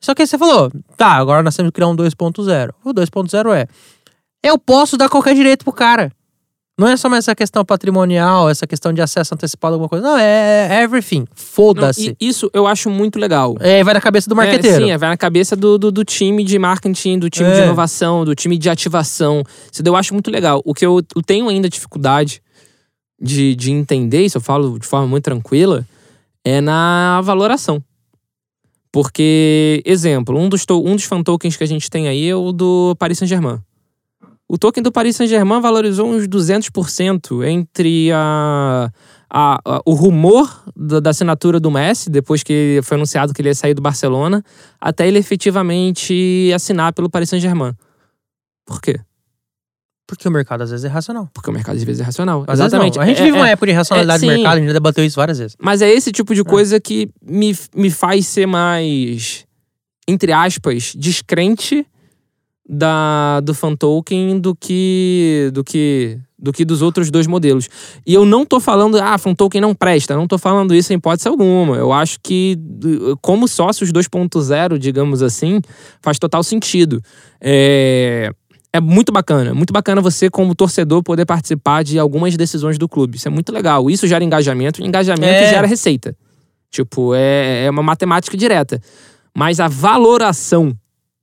Speaker 2: Só que aí você falou, tá, agora nós temos que criar um 2.0. O 2.0 é, eu posso dar qualquer direito pro cara. Não é só mais essa questão patrimonial, essa questão de acesso antecipado a alguma coisa. Não, é, é everything. Foda-se.
Speaker 3: Isso eu acho muito legal.
Speaker 2: É, vai na cabeça do marqueteiro.
Speaker 3: É, sim, é, vai na cabeça do, do, do, time de marketing, do time é. de inovação, do time de ativação. Isso eu acho muito legal. O que eu, eu tenho ainda dificuldade de, de entender, isso eu falo de forma muito tranquila, é na valoração. Porque, exemplo, um dos, um dos fan tokens que a gente tem aí é o do Paris Saint-Germain. O token do Paris Saint-Germain valorizou uns 200% entre a, a, a, o rumor da, da, assinatura do Messi, depois que foi anunciado que ele ia sair do Barcelona, até ele efetivamente assinar pelo Paris Saint-Germain. Por quê?
Speaker 2: Porque o mercado às vezes é racional.
Speaker 3: Porque o mercado às vezes é racional.
Speaker 2: Às
Speaker 3: Exatamente.
Speaker 2: A gente
Speaker 3: é,
Speaker 2: vive uma
Speaker 3: é,
Speaker 2: época de racionalidade
Speaker 3: é,
Speaker 2: do mercado, a gente já debateu isso várias vezes.
Speaker 3: Mas é esse tipo de coisa que me, me faz ser mais, entre aspas, descrente da, do fan token do que, do que do que dos outros dois modelos. E eu não tô falando, ah, fan token não presta, não tô falando isso em hipótese alguma. Eu acho que, como sócios 2.0, digamos assim, faz total sentido. É, é muito bacana, muito bacana você, como torcedor, poder participar de algumas decisões do clube. Isso é muito legal. Isso gera engajamento, e engajamento é. gera receita. Tipo, é, é uma matemática direta. Mas a valoração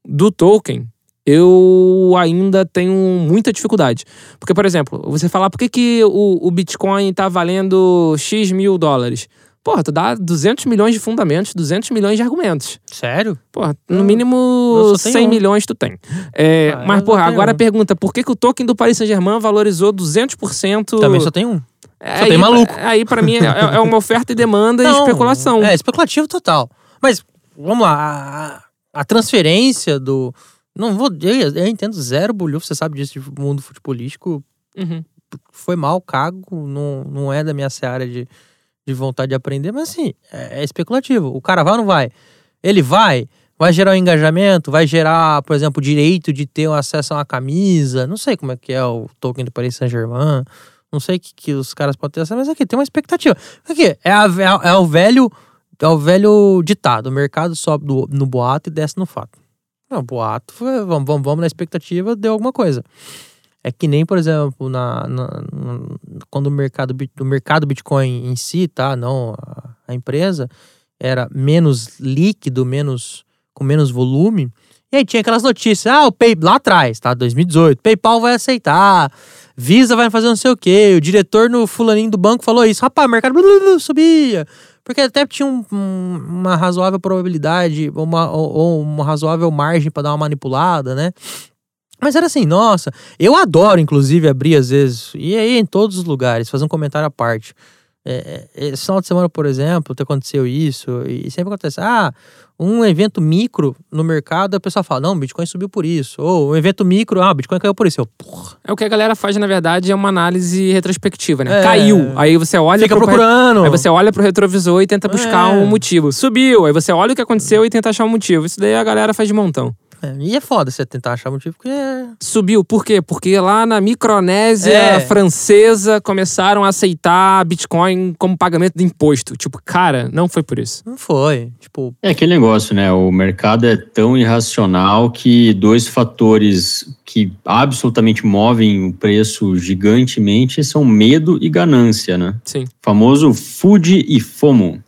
Speaker 3: do token eu ainda tenho muita dificuldade. Porque, por exemplo, você falar por que, que o, o Bitcoin tá valendo X mil dólares? Porra, tu dá 200 milhões de fundamentos, 200 milhões de argumentos.
Speaker 2: Sério?
Speaker 3: Porra, no mínimo 100 um. milhões tu tem. É, ah, mas, porra, agora um. a pergunta, por que, que o token do Paris Saint-Germain valorizou 200%?
Speaker 2: Também só tem um.
Speaker 3: É,
Speaker 2: só
Speaker 3: aí,
Speaker 2: tem maluco.
Speaker 3: Aí, para mim, é, é, uma oferta e demanda Não, e especulação.
Speaker 2: É, especulativo total. Mas, vamos lá, a, a transferência do não vou. Eu, eu entendo zero bolhufo, você sabe disso de mundo futebolístico.
Speaker 3: Uhum.
Speaker 2: Foi mal, cago. Não, não é da minha seara de, de vontade de aprender, mas assim, é, é especulativo. O cara vai ou não vai? Ele vai, vai gerar um engajamento, vai gerar, por exemplo, o direito de ter um acesso a uma camisa. Não sei como é que é o token do Paris Saint-Germain. Não sei que, que os caras podem ter acesso, mas aqui tem uma expectativa. Aqui, é, a, é, é o velho. É o velho ditado: o mercado sobe do, no boato e desce no fato. Não, boato, foi, vamos, vamos, vamos na expectativa, deu alguma coisa. É que nem, por exemplo, na, na, na quando o mercado, o mercado Bitcoin em si, tá? Não a, a, empresa, era menos líquido, menos com menos volume. E aí tinha aquelas notícias, ah, o PayPal lá atrás, tá? 2018, PayPal vai aceitar, Visa vai fazer não sei o quê, o diretor no fulaninho do banco falou isso, rapaz, o mercado subia. Porque até tinha um, um, uma razoável probabilidade, uma, ou, ou uma razoável margem para dar uma manipulada, né? Mas era assim, nossa, eu adoro, inclusive, abrir às vezes, e aí em todos os lugares, fazer um comentário à parte. É, é esse final de semana, por exemplo, aconteceu isso, e sempre acontece, ah, um evento micro no mercado, a pessoa fala, não, o Bitcoin subiu por isso. Ou um evento micro, ah, o Bitcoin caiu por isso. Eu, porra.
Speaker 3: É o que a galera faz, na verdade, é uma análise retrospectiva, né? É. Caiu. Aí você olha.
Speaker 2: Fica pro procurando.
Speaker 3: Aí você olha pro retrovisor e tenta buscar é. um motivo. Subiu. Aí você olha o que aconteceu e tenta achar um motivo. Isso daí a galera faz de montão.
Speaker 2: É, e é foda você tentar achar motivo, porque. É
Speaker 3: Subiu, por quê? Porque lá na Micronésia é. francesa começaram a aceitar Bitcoin como pagamento de imposto. Tipo, cara, não foi por isso.
Speaker 2: Não foi. Tipo.
Speaker 4: É aquele negócio, né? O mercado é tão irracional que dois fatores que absolutamente movem o preço gigantemente são medo e ganância, né?
Speaker 3: Sim. O
Speaker 4: famoso food e FOMO.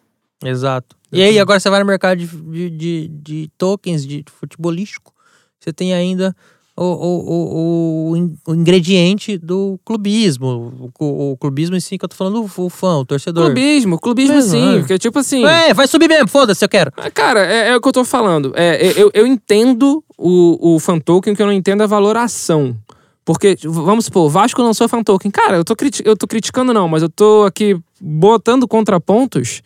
Speaker 2: Exato. E aí, agora você vai no mercado de, de, de, de tokens de futebolístico, você tem ainda o, o, o, o, ingrediente do clubismo. O, o, clubismo em si que eu tô falando, o, fã, o torcedor.
Speaker 3: Clubismo, clubismo Mas, sim. Porque, tipo assim.
Speaker 2: É, vai subir mesmo, foda-se, eu quero.
Speaker 3: Cara, é, é, o que eu tô falando. É, é, eu, eu entendo o, o fan token, que eu não entendo a valoração. Porque, vamos supor, Vasco lançou fan token. Cara, eu tô, eu tô criticando, não, mas eu tô aqui botando contrapontos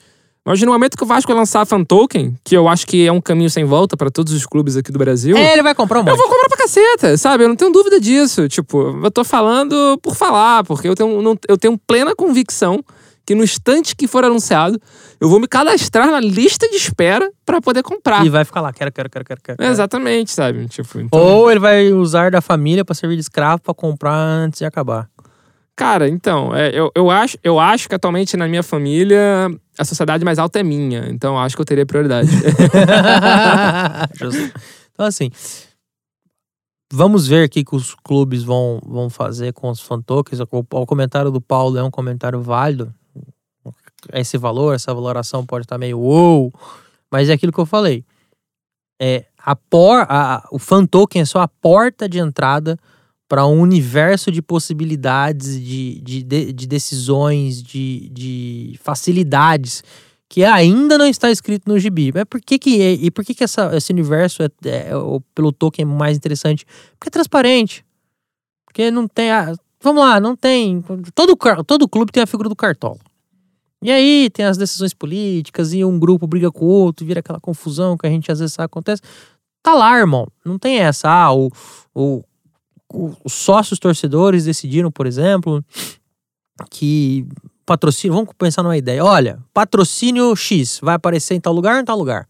Speaker 3: mas no momento que o Vasco lançar a Fan Token, que eu acho que é um caminho sem volta para todos os clubes aqui do Brasil.
Speaker 2: É, ele vai comprar um monte.
Speaker 3: Eu vou comprar pra caceta, sabe? Eu não tenho dúvida disso. Tipo, eu tô falando por falar, porque eu tenho, não, eu tenho plena convicção que no instante que for anunciado, eu vou me cadastrar na lista de espera para poder comprar.
Speaker 2: E vai ficar lá, quero, quero, quero, quero, quero.
Speaker 3: Exatamente, sabe? Tipo, então...
Speaker 2: Ou ele vai usar da família para servir de escravo para comprar antes de acabar.
Speaker 3: Cara, então, é, eu, eu, acho, eu acho que atualmente na minha família a sociedade mais alta é minha, então acho que eu teria prioridade.
Speaker 2: então, assim, vamos ver o que, que os clubes vão, vão fazer com os fan tokens. O, o comentário do Paulo é um comentário válido. Esse valor, essa valoração pode estar meio uou, mas é aquilo que eu falei. É, a por, a, o fan token é só a porta de entrada para um universo de possibilidades, de, de, de decisões, de, de facilidades que ainda não está escrito no gibi. Mas por que que é, e por que que essa, esse universo é, é, pelo Tolkien é mais interessante? Porque é transparente. Porque não tem a, vamos lá, não tem todo todo clube tem a figura do cartola. E aí tem as decisões políticas e um grupo briga com o outro, vira aquela confusão que a gente às vezes sabe acontece. Tá lá, irmão. Não tem essa. Ah, o, o os sócios torcedores decidiram, por exemplo, que patrocínio, vamos pensar numa ideia. Olha, patrocínio X vai aparecer em tal lugar ou em tal lugar.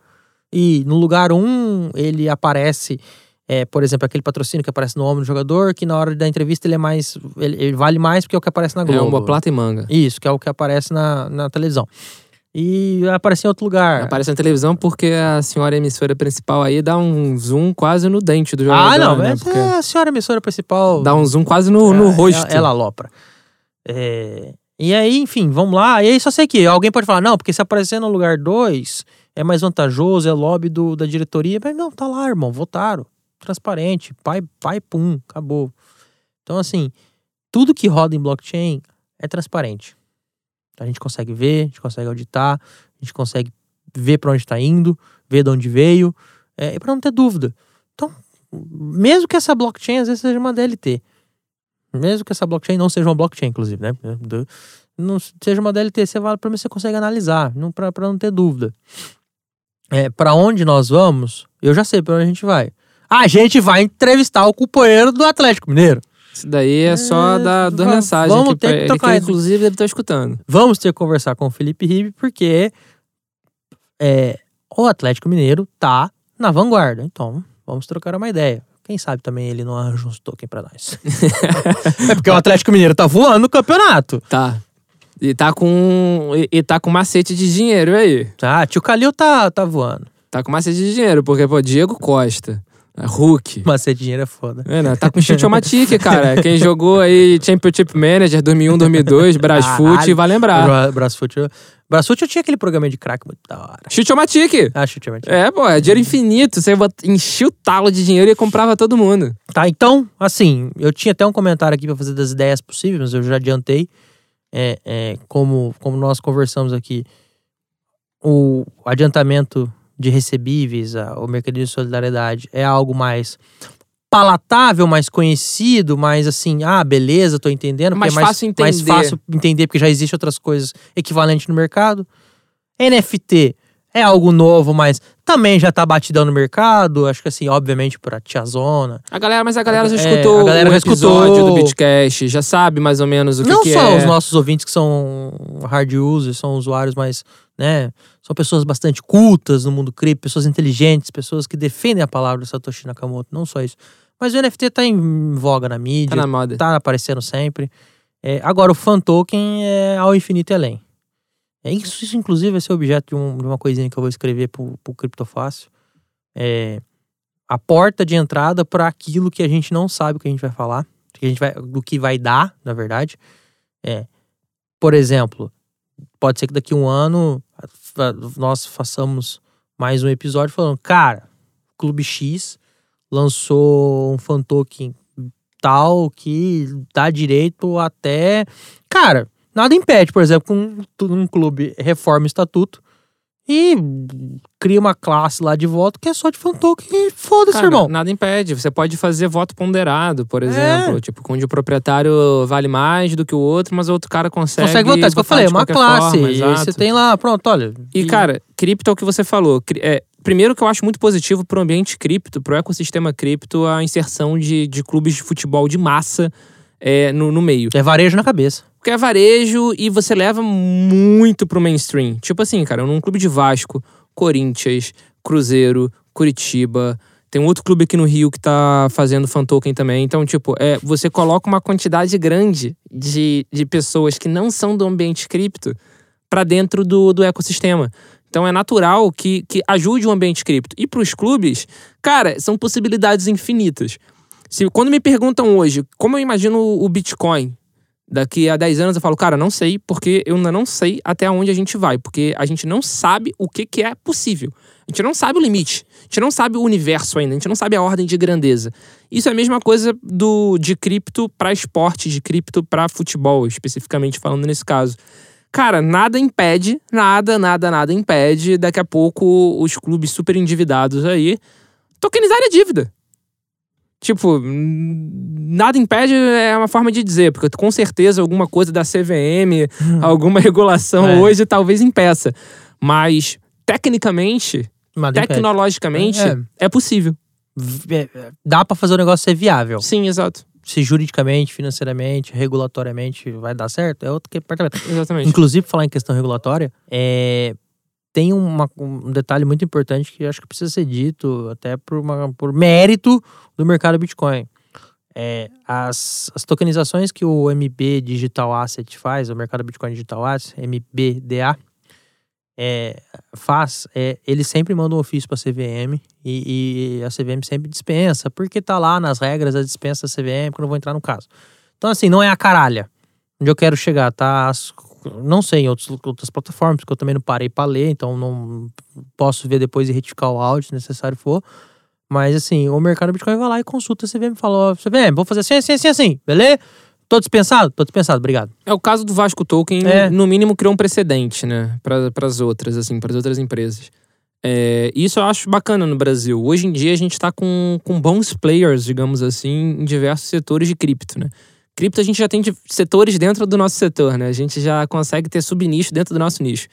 Speaker 2: E no lugar 1 um, ele aparece, é, por exemplo, aquele patrocínio que aparece no ombro do jogador, que na hora da entrevista ele é mais. Ele, ele vale mais porque é o que aparece na Globo.
Speaker 3: É uma plata e manga.
Speaker 2: Isso, que é o que aparece na, na televisão. E aparece em outro lugar.
Speaker 3: Aparece na televisão porque a senhora emissora principal aí dá um zoom quase no dente do jogador.
Speaker 2: Ah, não,
Speaker 3: né?
Speaker 2: mas
Speaker 3: Porque
Speaker 2: é a senhora emissora principal.
Speaker 3: Dá um zoom quase no, no
Speaker 2: É,
Speaker 3: rosto.
Speaker 2: Ela, ela alopra. É, e aí, enfim, vamos lá. E aí só sei que alguém pode falar, não, porque se aparecer no lugar 2 é mais vantajoso, é lobby do, da diretoria. Mas não, tá lá, irmão, votaram. Transparente, pai, pai, pum, acabou. Então, assim, tudo que roda em blockchain é transparente. A gente consegue ver, a gente consegue auditar, a gente consegue ver para onde está indo, ver de onde veio, é, e para não ter dúvida. Então, mesmo que essa blockchain às vezes seja uma DLT, mesmo que essa blockchain não seja uma blockchain, inclusive, né? Não seja uma DLT, você vai para mim você consegue analisar, não para não ter dúvida. É, para onde nós vamos? Eu já sei para onde a gente vai. A gente vai entrevistar o companheiro do Atlético Mineiro.
Speaker 3: Isso daí é só
Speaker 2: É,
Speaker 3: da, da
Speaker 2: va-
Speaker 3: mensagem.
Speaker 2: vamos
Speaker 3: que,
Speaker 2: ter que
Speaker 3: ele,
Speaker 2: trocar
Speaker 3: que,
Speaker 2: isso.
Speaker 3: inclusive, deve estar escutando.
Speaker 2: Vamos ter que conversar com o Felipe Ribe, porque é, o Atlético Mineiro tá na vanguarda. Então, vamos trocar uma ideia. Quem sabe também ele não arranja uns token pra nós. é porque o Atlético Mineiro tá voando no campeonato.
Speaker 3: Tá. E tá com. E, e tá com macete de dinheiro aí.
Speaker 2: Tá, tio Calil tá, tá voando.
Speaker 3: Tá com macete de dinheiro, porque, pô, Diego Costa, Hulk.
Speaker 2: Mas ser dinheiro é foda.
Speaker 3: É, né? Tá com Chitomatic, cara. Quem jogou aí Championship Manager 2001, 2002, Brasfoot, vai lembrar.
Speaker 2: Bra Brasfoot. eu- Brasfoot eu tinha aquele programa de crack muito da hora.
Speaker 3: Chitomatic!
Speaker 2: Ah, chute, chute.
Speaker 3: É, pô, é dinheiro infinito. Você enchia o talo de dinheiro e comprava todo mundo.
Speaker 2: Tá, então, assim, eu tinha até um comentário aqui pra fazer das ideias possíveis, mas eu já adiantei. É, é, como, como nós conversamos aqui, o adiantamento de recebíveis, o mecanismo de solidariedade é algo mais palatável, mais conhecido, mais assim, ah, beleza, tô entendendo.
Speaker 3: Mais
Speaker 2: é mais
Speaker 3: fácil
Speaker 2: Mais
Speaker 3: entender.
Speaker 2: fácil entender, porque já existem outras coisas equivalentes no mercado. NFT é algo novo, mas também já tá batidão no mercado. Acho que assim, obviamente, pra tiazona.
Speaker 3: A galera, mas a galera já
Speaker 2: É,
Speaker 3: escutou
Speaker 2: a galera
Speaker 3: o
Speaker 2: já
Speaker 3: episódio
Speaker 2: escutou.
Speaker 3: do Bitcast, já sabe mais ou menos o que,
Speaker 2: não
Speaker 3: que
Speaker 2: só
Speaker 3: é.
Speaker 2: os nossos ouvintes que são hard users, são usuários mais, né, são pessoas bastante cultas no mundo cripto, pessoas inteligentes, pessoas que defendem a palavra do Satoshi Nakamoto, não só isso. Mas o NFT tá em voga na mídia,
Speaker 3: Tá na moda.
Speaker 2: tá aparecendo sempre. É, agora, o fan token é ao infinito e além. É, isso, isso, inclusive, vai ser objeto de, um- de uma coisinha que eu vou escrever pro, pro Criptofácil. É a porta de entrada para aquilo que a gente não sabe o que a gente vai falar, que a gente vai, do que vai dar, na verdade. É, por exemplo, pode ser que daqui a um ano nós façamos mais um episódio falando, cara, Clube X lançou um fan token tal que dá direito até. Cara, nada impede, por exemplo, que um, um clube reforma o estatuto e cria uma classe lá de voto que é só de fan token e foda-se, irmão.
Speaker 3: Nada impede. Você pode fazer voto ponderado, por
Speaker 2: É.
Speaker 3: exemplo. Tipo, onde o proprietário vale mais do que o outro, mas o outro cara consegue.
Speaker 2: Consegue votar, isso que eu falei, é uma classe.
Speaker 3: forma,
Speaker 2: e
Speaker 3: exato.
Speaker 2: você tem lá, pronto, olha.
Speaker 3: E, cara, cripto é o que você falou. É, primeiro que eu acho muito positivo pro ambiente cripto, pro ecossistema cripto, a inserção de, de clubes de futebol de massa é, no, no meio.
Speaker 2: É varejo na cabeça.
Speaker 3: Porque é varejo e você leva muito pro mainstream. Tipo assim, cara, num clube de Vasco, Corinthians, Cruzeiro, Curitiba. Tem um outro clube aqui no Rio que tá fazendo fan token também. Então, tipo, é, você coloca uma quantidade grande de, de pessoas que não são do ambiente cripto para dentro do, do ecossistema. Então é natural que, que ajude o ambiente cripto. E para os clubes, cara, são possibilidades infinitas. Se, quando me perguntam hoje como eu imagino o Bitcoin daqui a 10 anos, eu falo, cara, não sei, porque eu ainda não sei até onde a gente vai, porque a gente não sabe o que, que é possível. A gente não sabe o limite. A gente não sabe o universo ainda, a gente não sabe a ordem de grandeza. Isso é a mesma coisa do de cripto para esporte, de cripto para futebol, especificamente falando nesse caso. Cara, nada impede, nada, nada, nada impede daqui a pouco os clubes super endividados aí tokenizarem a dívida. Tipo, nada impede é uma forma de dizer, porque com certeza alguma coisa da CVM, hum. alguma regulação é. hoje talvez impeça. Mas, tecnicamente, nada tecnologicamente, é. é possível.
Speaker 2: É, dá para fazer o negócio ser viável.
Speaker 3: Sim, exato
Speaker 2: se juridicamente, financeiramente, regulatoriamente vai dar certo, é outro departamento.
Speaker 3: Exatamente.
Speaker 2: Inclusive, falar em questão regulatória, é, tem uma, um detalhe muito importante que acho que precisa ser dito, até por, uma, por mérito do mercado Bitcoin. É, as, as tokenizações que o MB Digital Asset faz, o mercado Bitcoin Digital Asset, MBDA, é, faz, é, ele sempre manda um ofício para a CVM e, e, a CVM sempre dispensa, porque tá lá nas regras a dispensa da CVM, que eu não vou entrar no caso. Então, assim, não é a caralha onde eu quero chegar, tá? Não sei, em outros, outras plataformas, porque eu também não parei para ler, então não posso ver depois e retificar o áudio se necessário for. Mas, assim, o mercado Bitcoin vai lá e consulta a CVM e fala: CVM, vou fazer assim, assim, assim, assim, beleza? Tô dispensado? Tô dispensado, obrigado.
Speaker 3: É o caso do Vasco Token, é. no mínimo criou um precedente, né, para as outras, assim, para as outras empresas. É, isso eu acho bacana no Brasil. Hoje em dia a gente está com, com bons players, digamos assim, em diversos setores de cripto, né? Cripto a gente já tem setores dentro do nosso setor, né? A gente já consegue ter subnicho dentro do nosso nicho.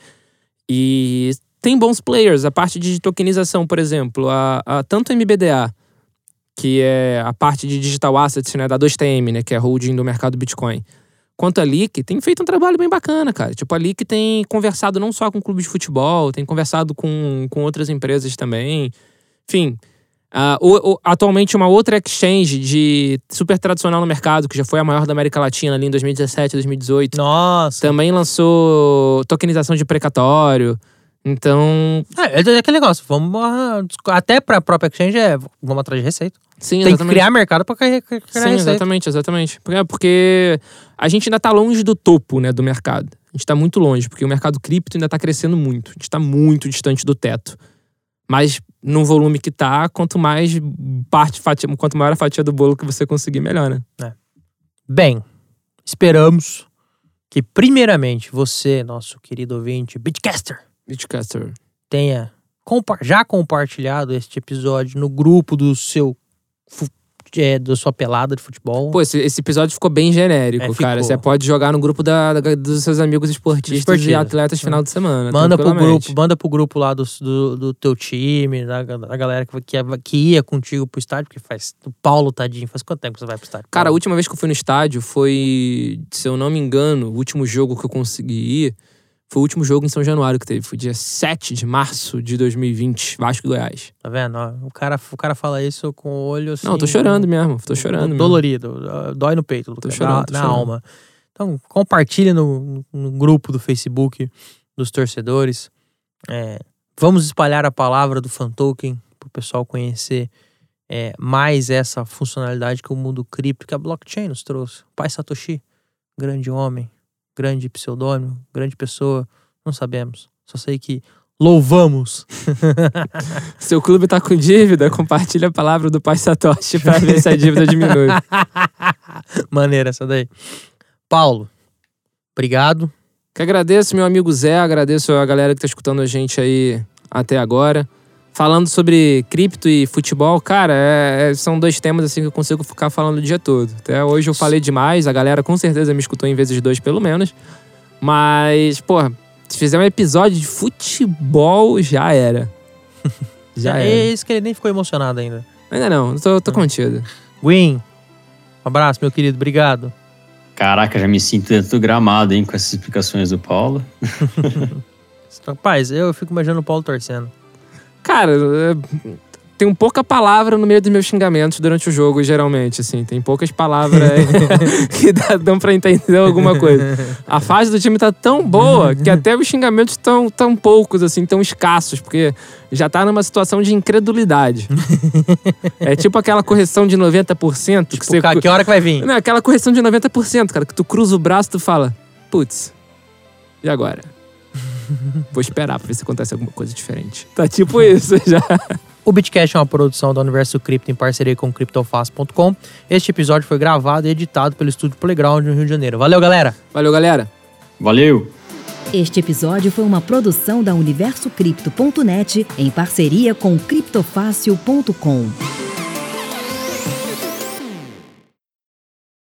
Speaker 3: E tem bons players. A parte de tokenização, por exemplo, a, a tanto a MBDA que é a parte de digital assets, né, da 2TM, né, que é holding do mercado Bitcoin. Quanto a Leak, tem feito um trabalho bem bacana, cara. Tipo, a Leak tem conversado não só com clubes de futebol, tem conversado com, com outras empresas também. Enfim, uh, o, o, atualmente uma outra exchange de super tradicional no mercado, que já foi a maior da América Latina ali em 2017, 2018.
Speaker 2: Nossa!
Speaker 3: Também lançou tokenização de precatório. Então.
Speaker 2: É, é aquele negócio. Vamos. Até pra própria exchange é. Vamos atrás de receita.
Speaker 3: Sim,
Speaker 2: Tem exatamente. que criar mercado pra criar, Sim, receita.
Speaker 3: exatamente, exatamente. Porque, porque a gente ainda tá longe do topo, né, do mercado. A gente tá muito longe, porque o mercado cripto ainda tá crescendo muito. A gente tá muito distante do teto. Mas no volume que tá, quanto mais parte, fatia, quanto maior a fatia do bolo que você conseguir, melhor, né?
Speaker 2: É. Bem, esperamos que primeiramente você, nosso querido ouvinte, Bitcaster,
Speaker 3: Bitcaster.
Speaker 2: tenha compa já compartilhado este episódio no grupo do seu é, da sua pelada de futebol.
Speaker 3: Pô, esse, esse episódio ficou bem genérico, é, cara. Você pode jogar no grupo da, da, dos seus amigos esportistas e atletas final de semana.
Speaker 2: Manda pro grupo, manda pro grupo lá do, do, do teu time, da, da galera que, que, que, ia contigo pro estádio, porque faz. O Paulo, tadinho, faz quanto tempo você vai pro estádio?
Speaker 3: Cara, a última vez que eu fui no estádio foi, se eu não me engano, o último jogo que eu consegui ir foi o último jogo em São Januário que teve. Foi dia 7 de março de 2020, Vasco e Goiás.
Speaker 2: Tá vendo? O cara, o cara fala isso com o olho assim.
Speaker 3: Não, tô chorando mesmo. Tô chorando.
Speaker 2: Dolorido. Mesmo. Dói no peito. Tô chorando. Na, na alma. Então, compartilhe no, no, grupo do Facebook dos torcedores. É, vamos espalhar a palavra do Fantoken para o pessoal conhecer é, mais essa funcionalidade que o mundo cripto, que a blockchain nos trouxe. Pai Satoshi, grande homem, grande pseudônimo, grande pessoa, não sabemos. Só sei que louvamos.
Speaker 3: Seu clube tá com dívida, compartilha a palavra do Pai Satoshi para ver se a dívida diminui.
Speaker 2: Maneira essa daí. Paulo, obrigado.
Speaker 3: Que agradeço, meu amigo Zé, agradeço a galera que tá escutando a gente aí até agora falando sobre cripto e futebol, cara, é, é, são dois temas assim que eu consigo ficar falando o dia todo. Até hoje eu falei demais, a galera com certeza me escutou em vezes dois pelo menos. Mas, porra, se fizer um episódio de futebol, já era.
Speaker 2: já é, era. É isso que ele nem ficou emocionado ainda.
Speaker 3: Ainda não, tô, tô hum. contido.
Speaker 2: Win, um abraço, meu querido, obrigado.
Speaker 4: Caraca, já me sinto dentro do gramado, hein, com essas explicações do Paulo.
Speaker 2: Rapaz, eu fico imaginando o Paulo torcendo.
Speaker 3: Cara, é, tem pouca palavra no meio dos meus xingamentos durante o jogo, geralmente, assim. Tem poucas palavras que dão pra entender alguma coisa. A fase do time tá tão boa que até os xingamentos estão tão poucos, assim, tão escassos, porque já tá numa situação de incredulidade. é tipo aquela correção de 90%. Tipo,
Speaker 2: que, você... que hora que vai vir?
Speaker 3: Não, aquela correção de 90%, cara, que tu cruza o braço e tu fala, putz, e agora? Vou esperar pra ver se acontece alguma coisa diferente. Tá tipo isso já.
Speaker 2: O Bitcash é uma produção do Universo Cripto em parceria com CryptoFast.com. Este episódio foi gravado e editado pelo Estúdio Playground no Rio de Janeiro. Valeu, galera!
Speaker 3: Valeu, galera!
Speaker 4: Valeu!
Speaker 1: Este episódio foi uma produção da UniversoCripto.net em parceria com criptofácil.com.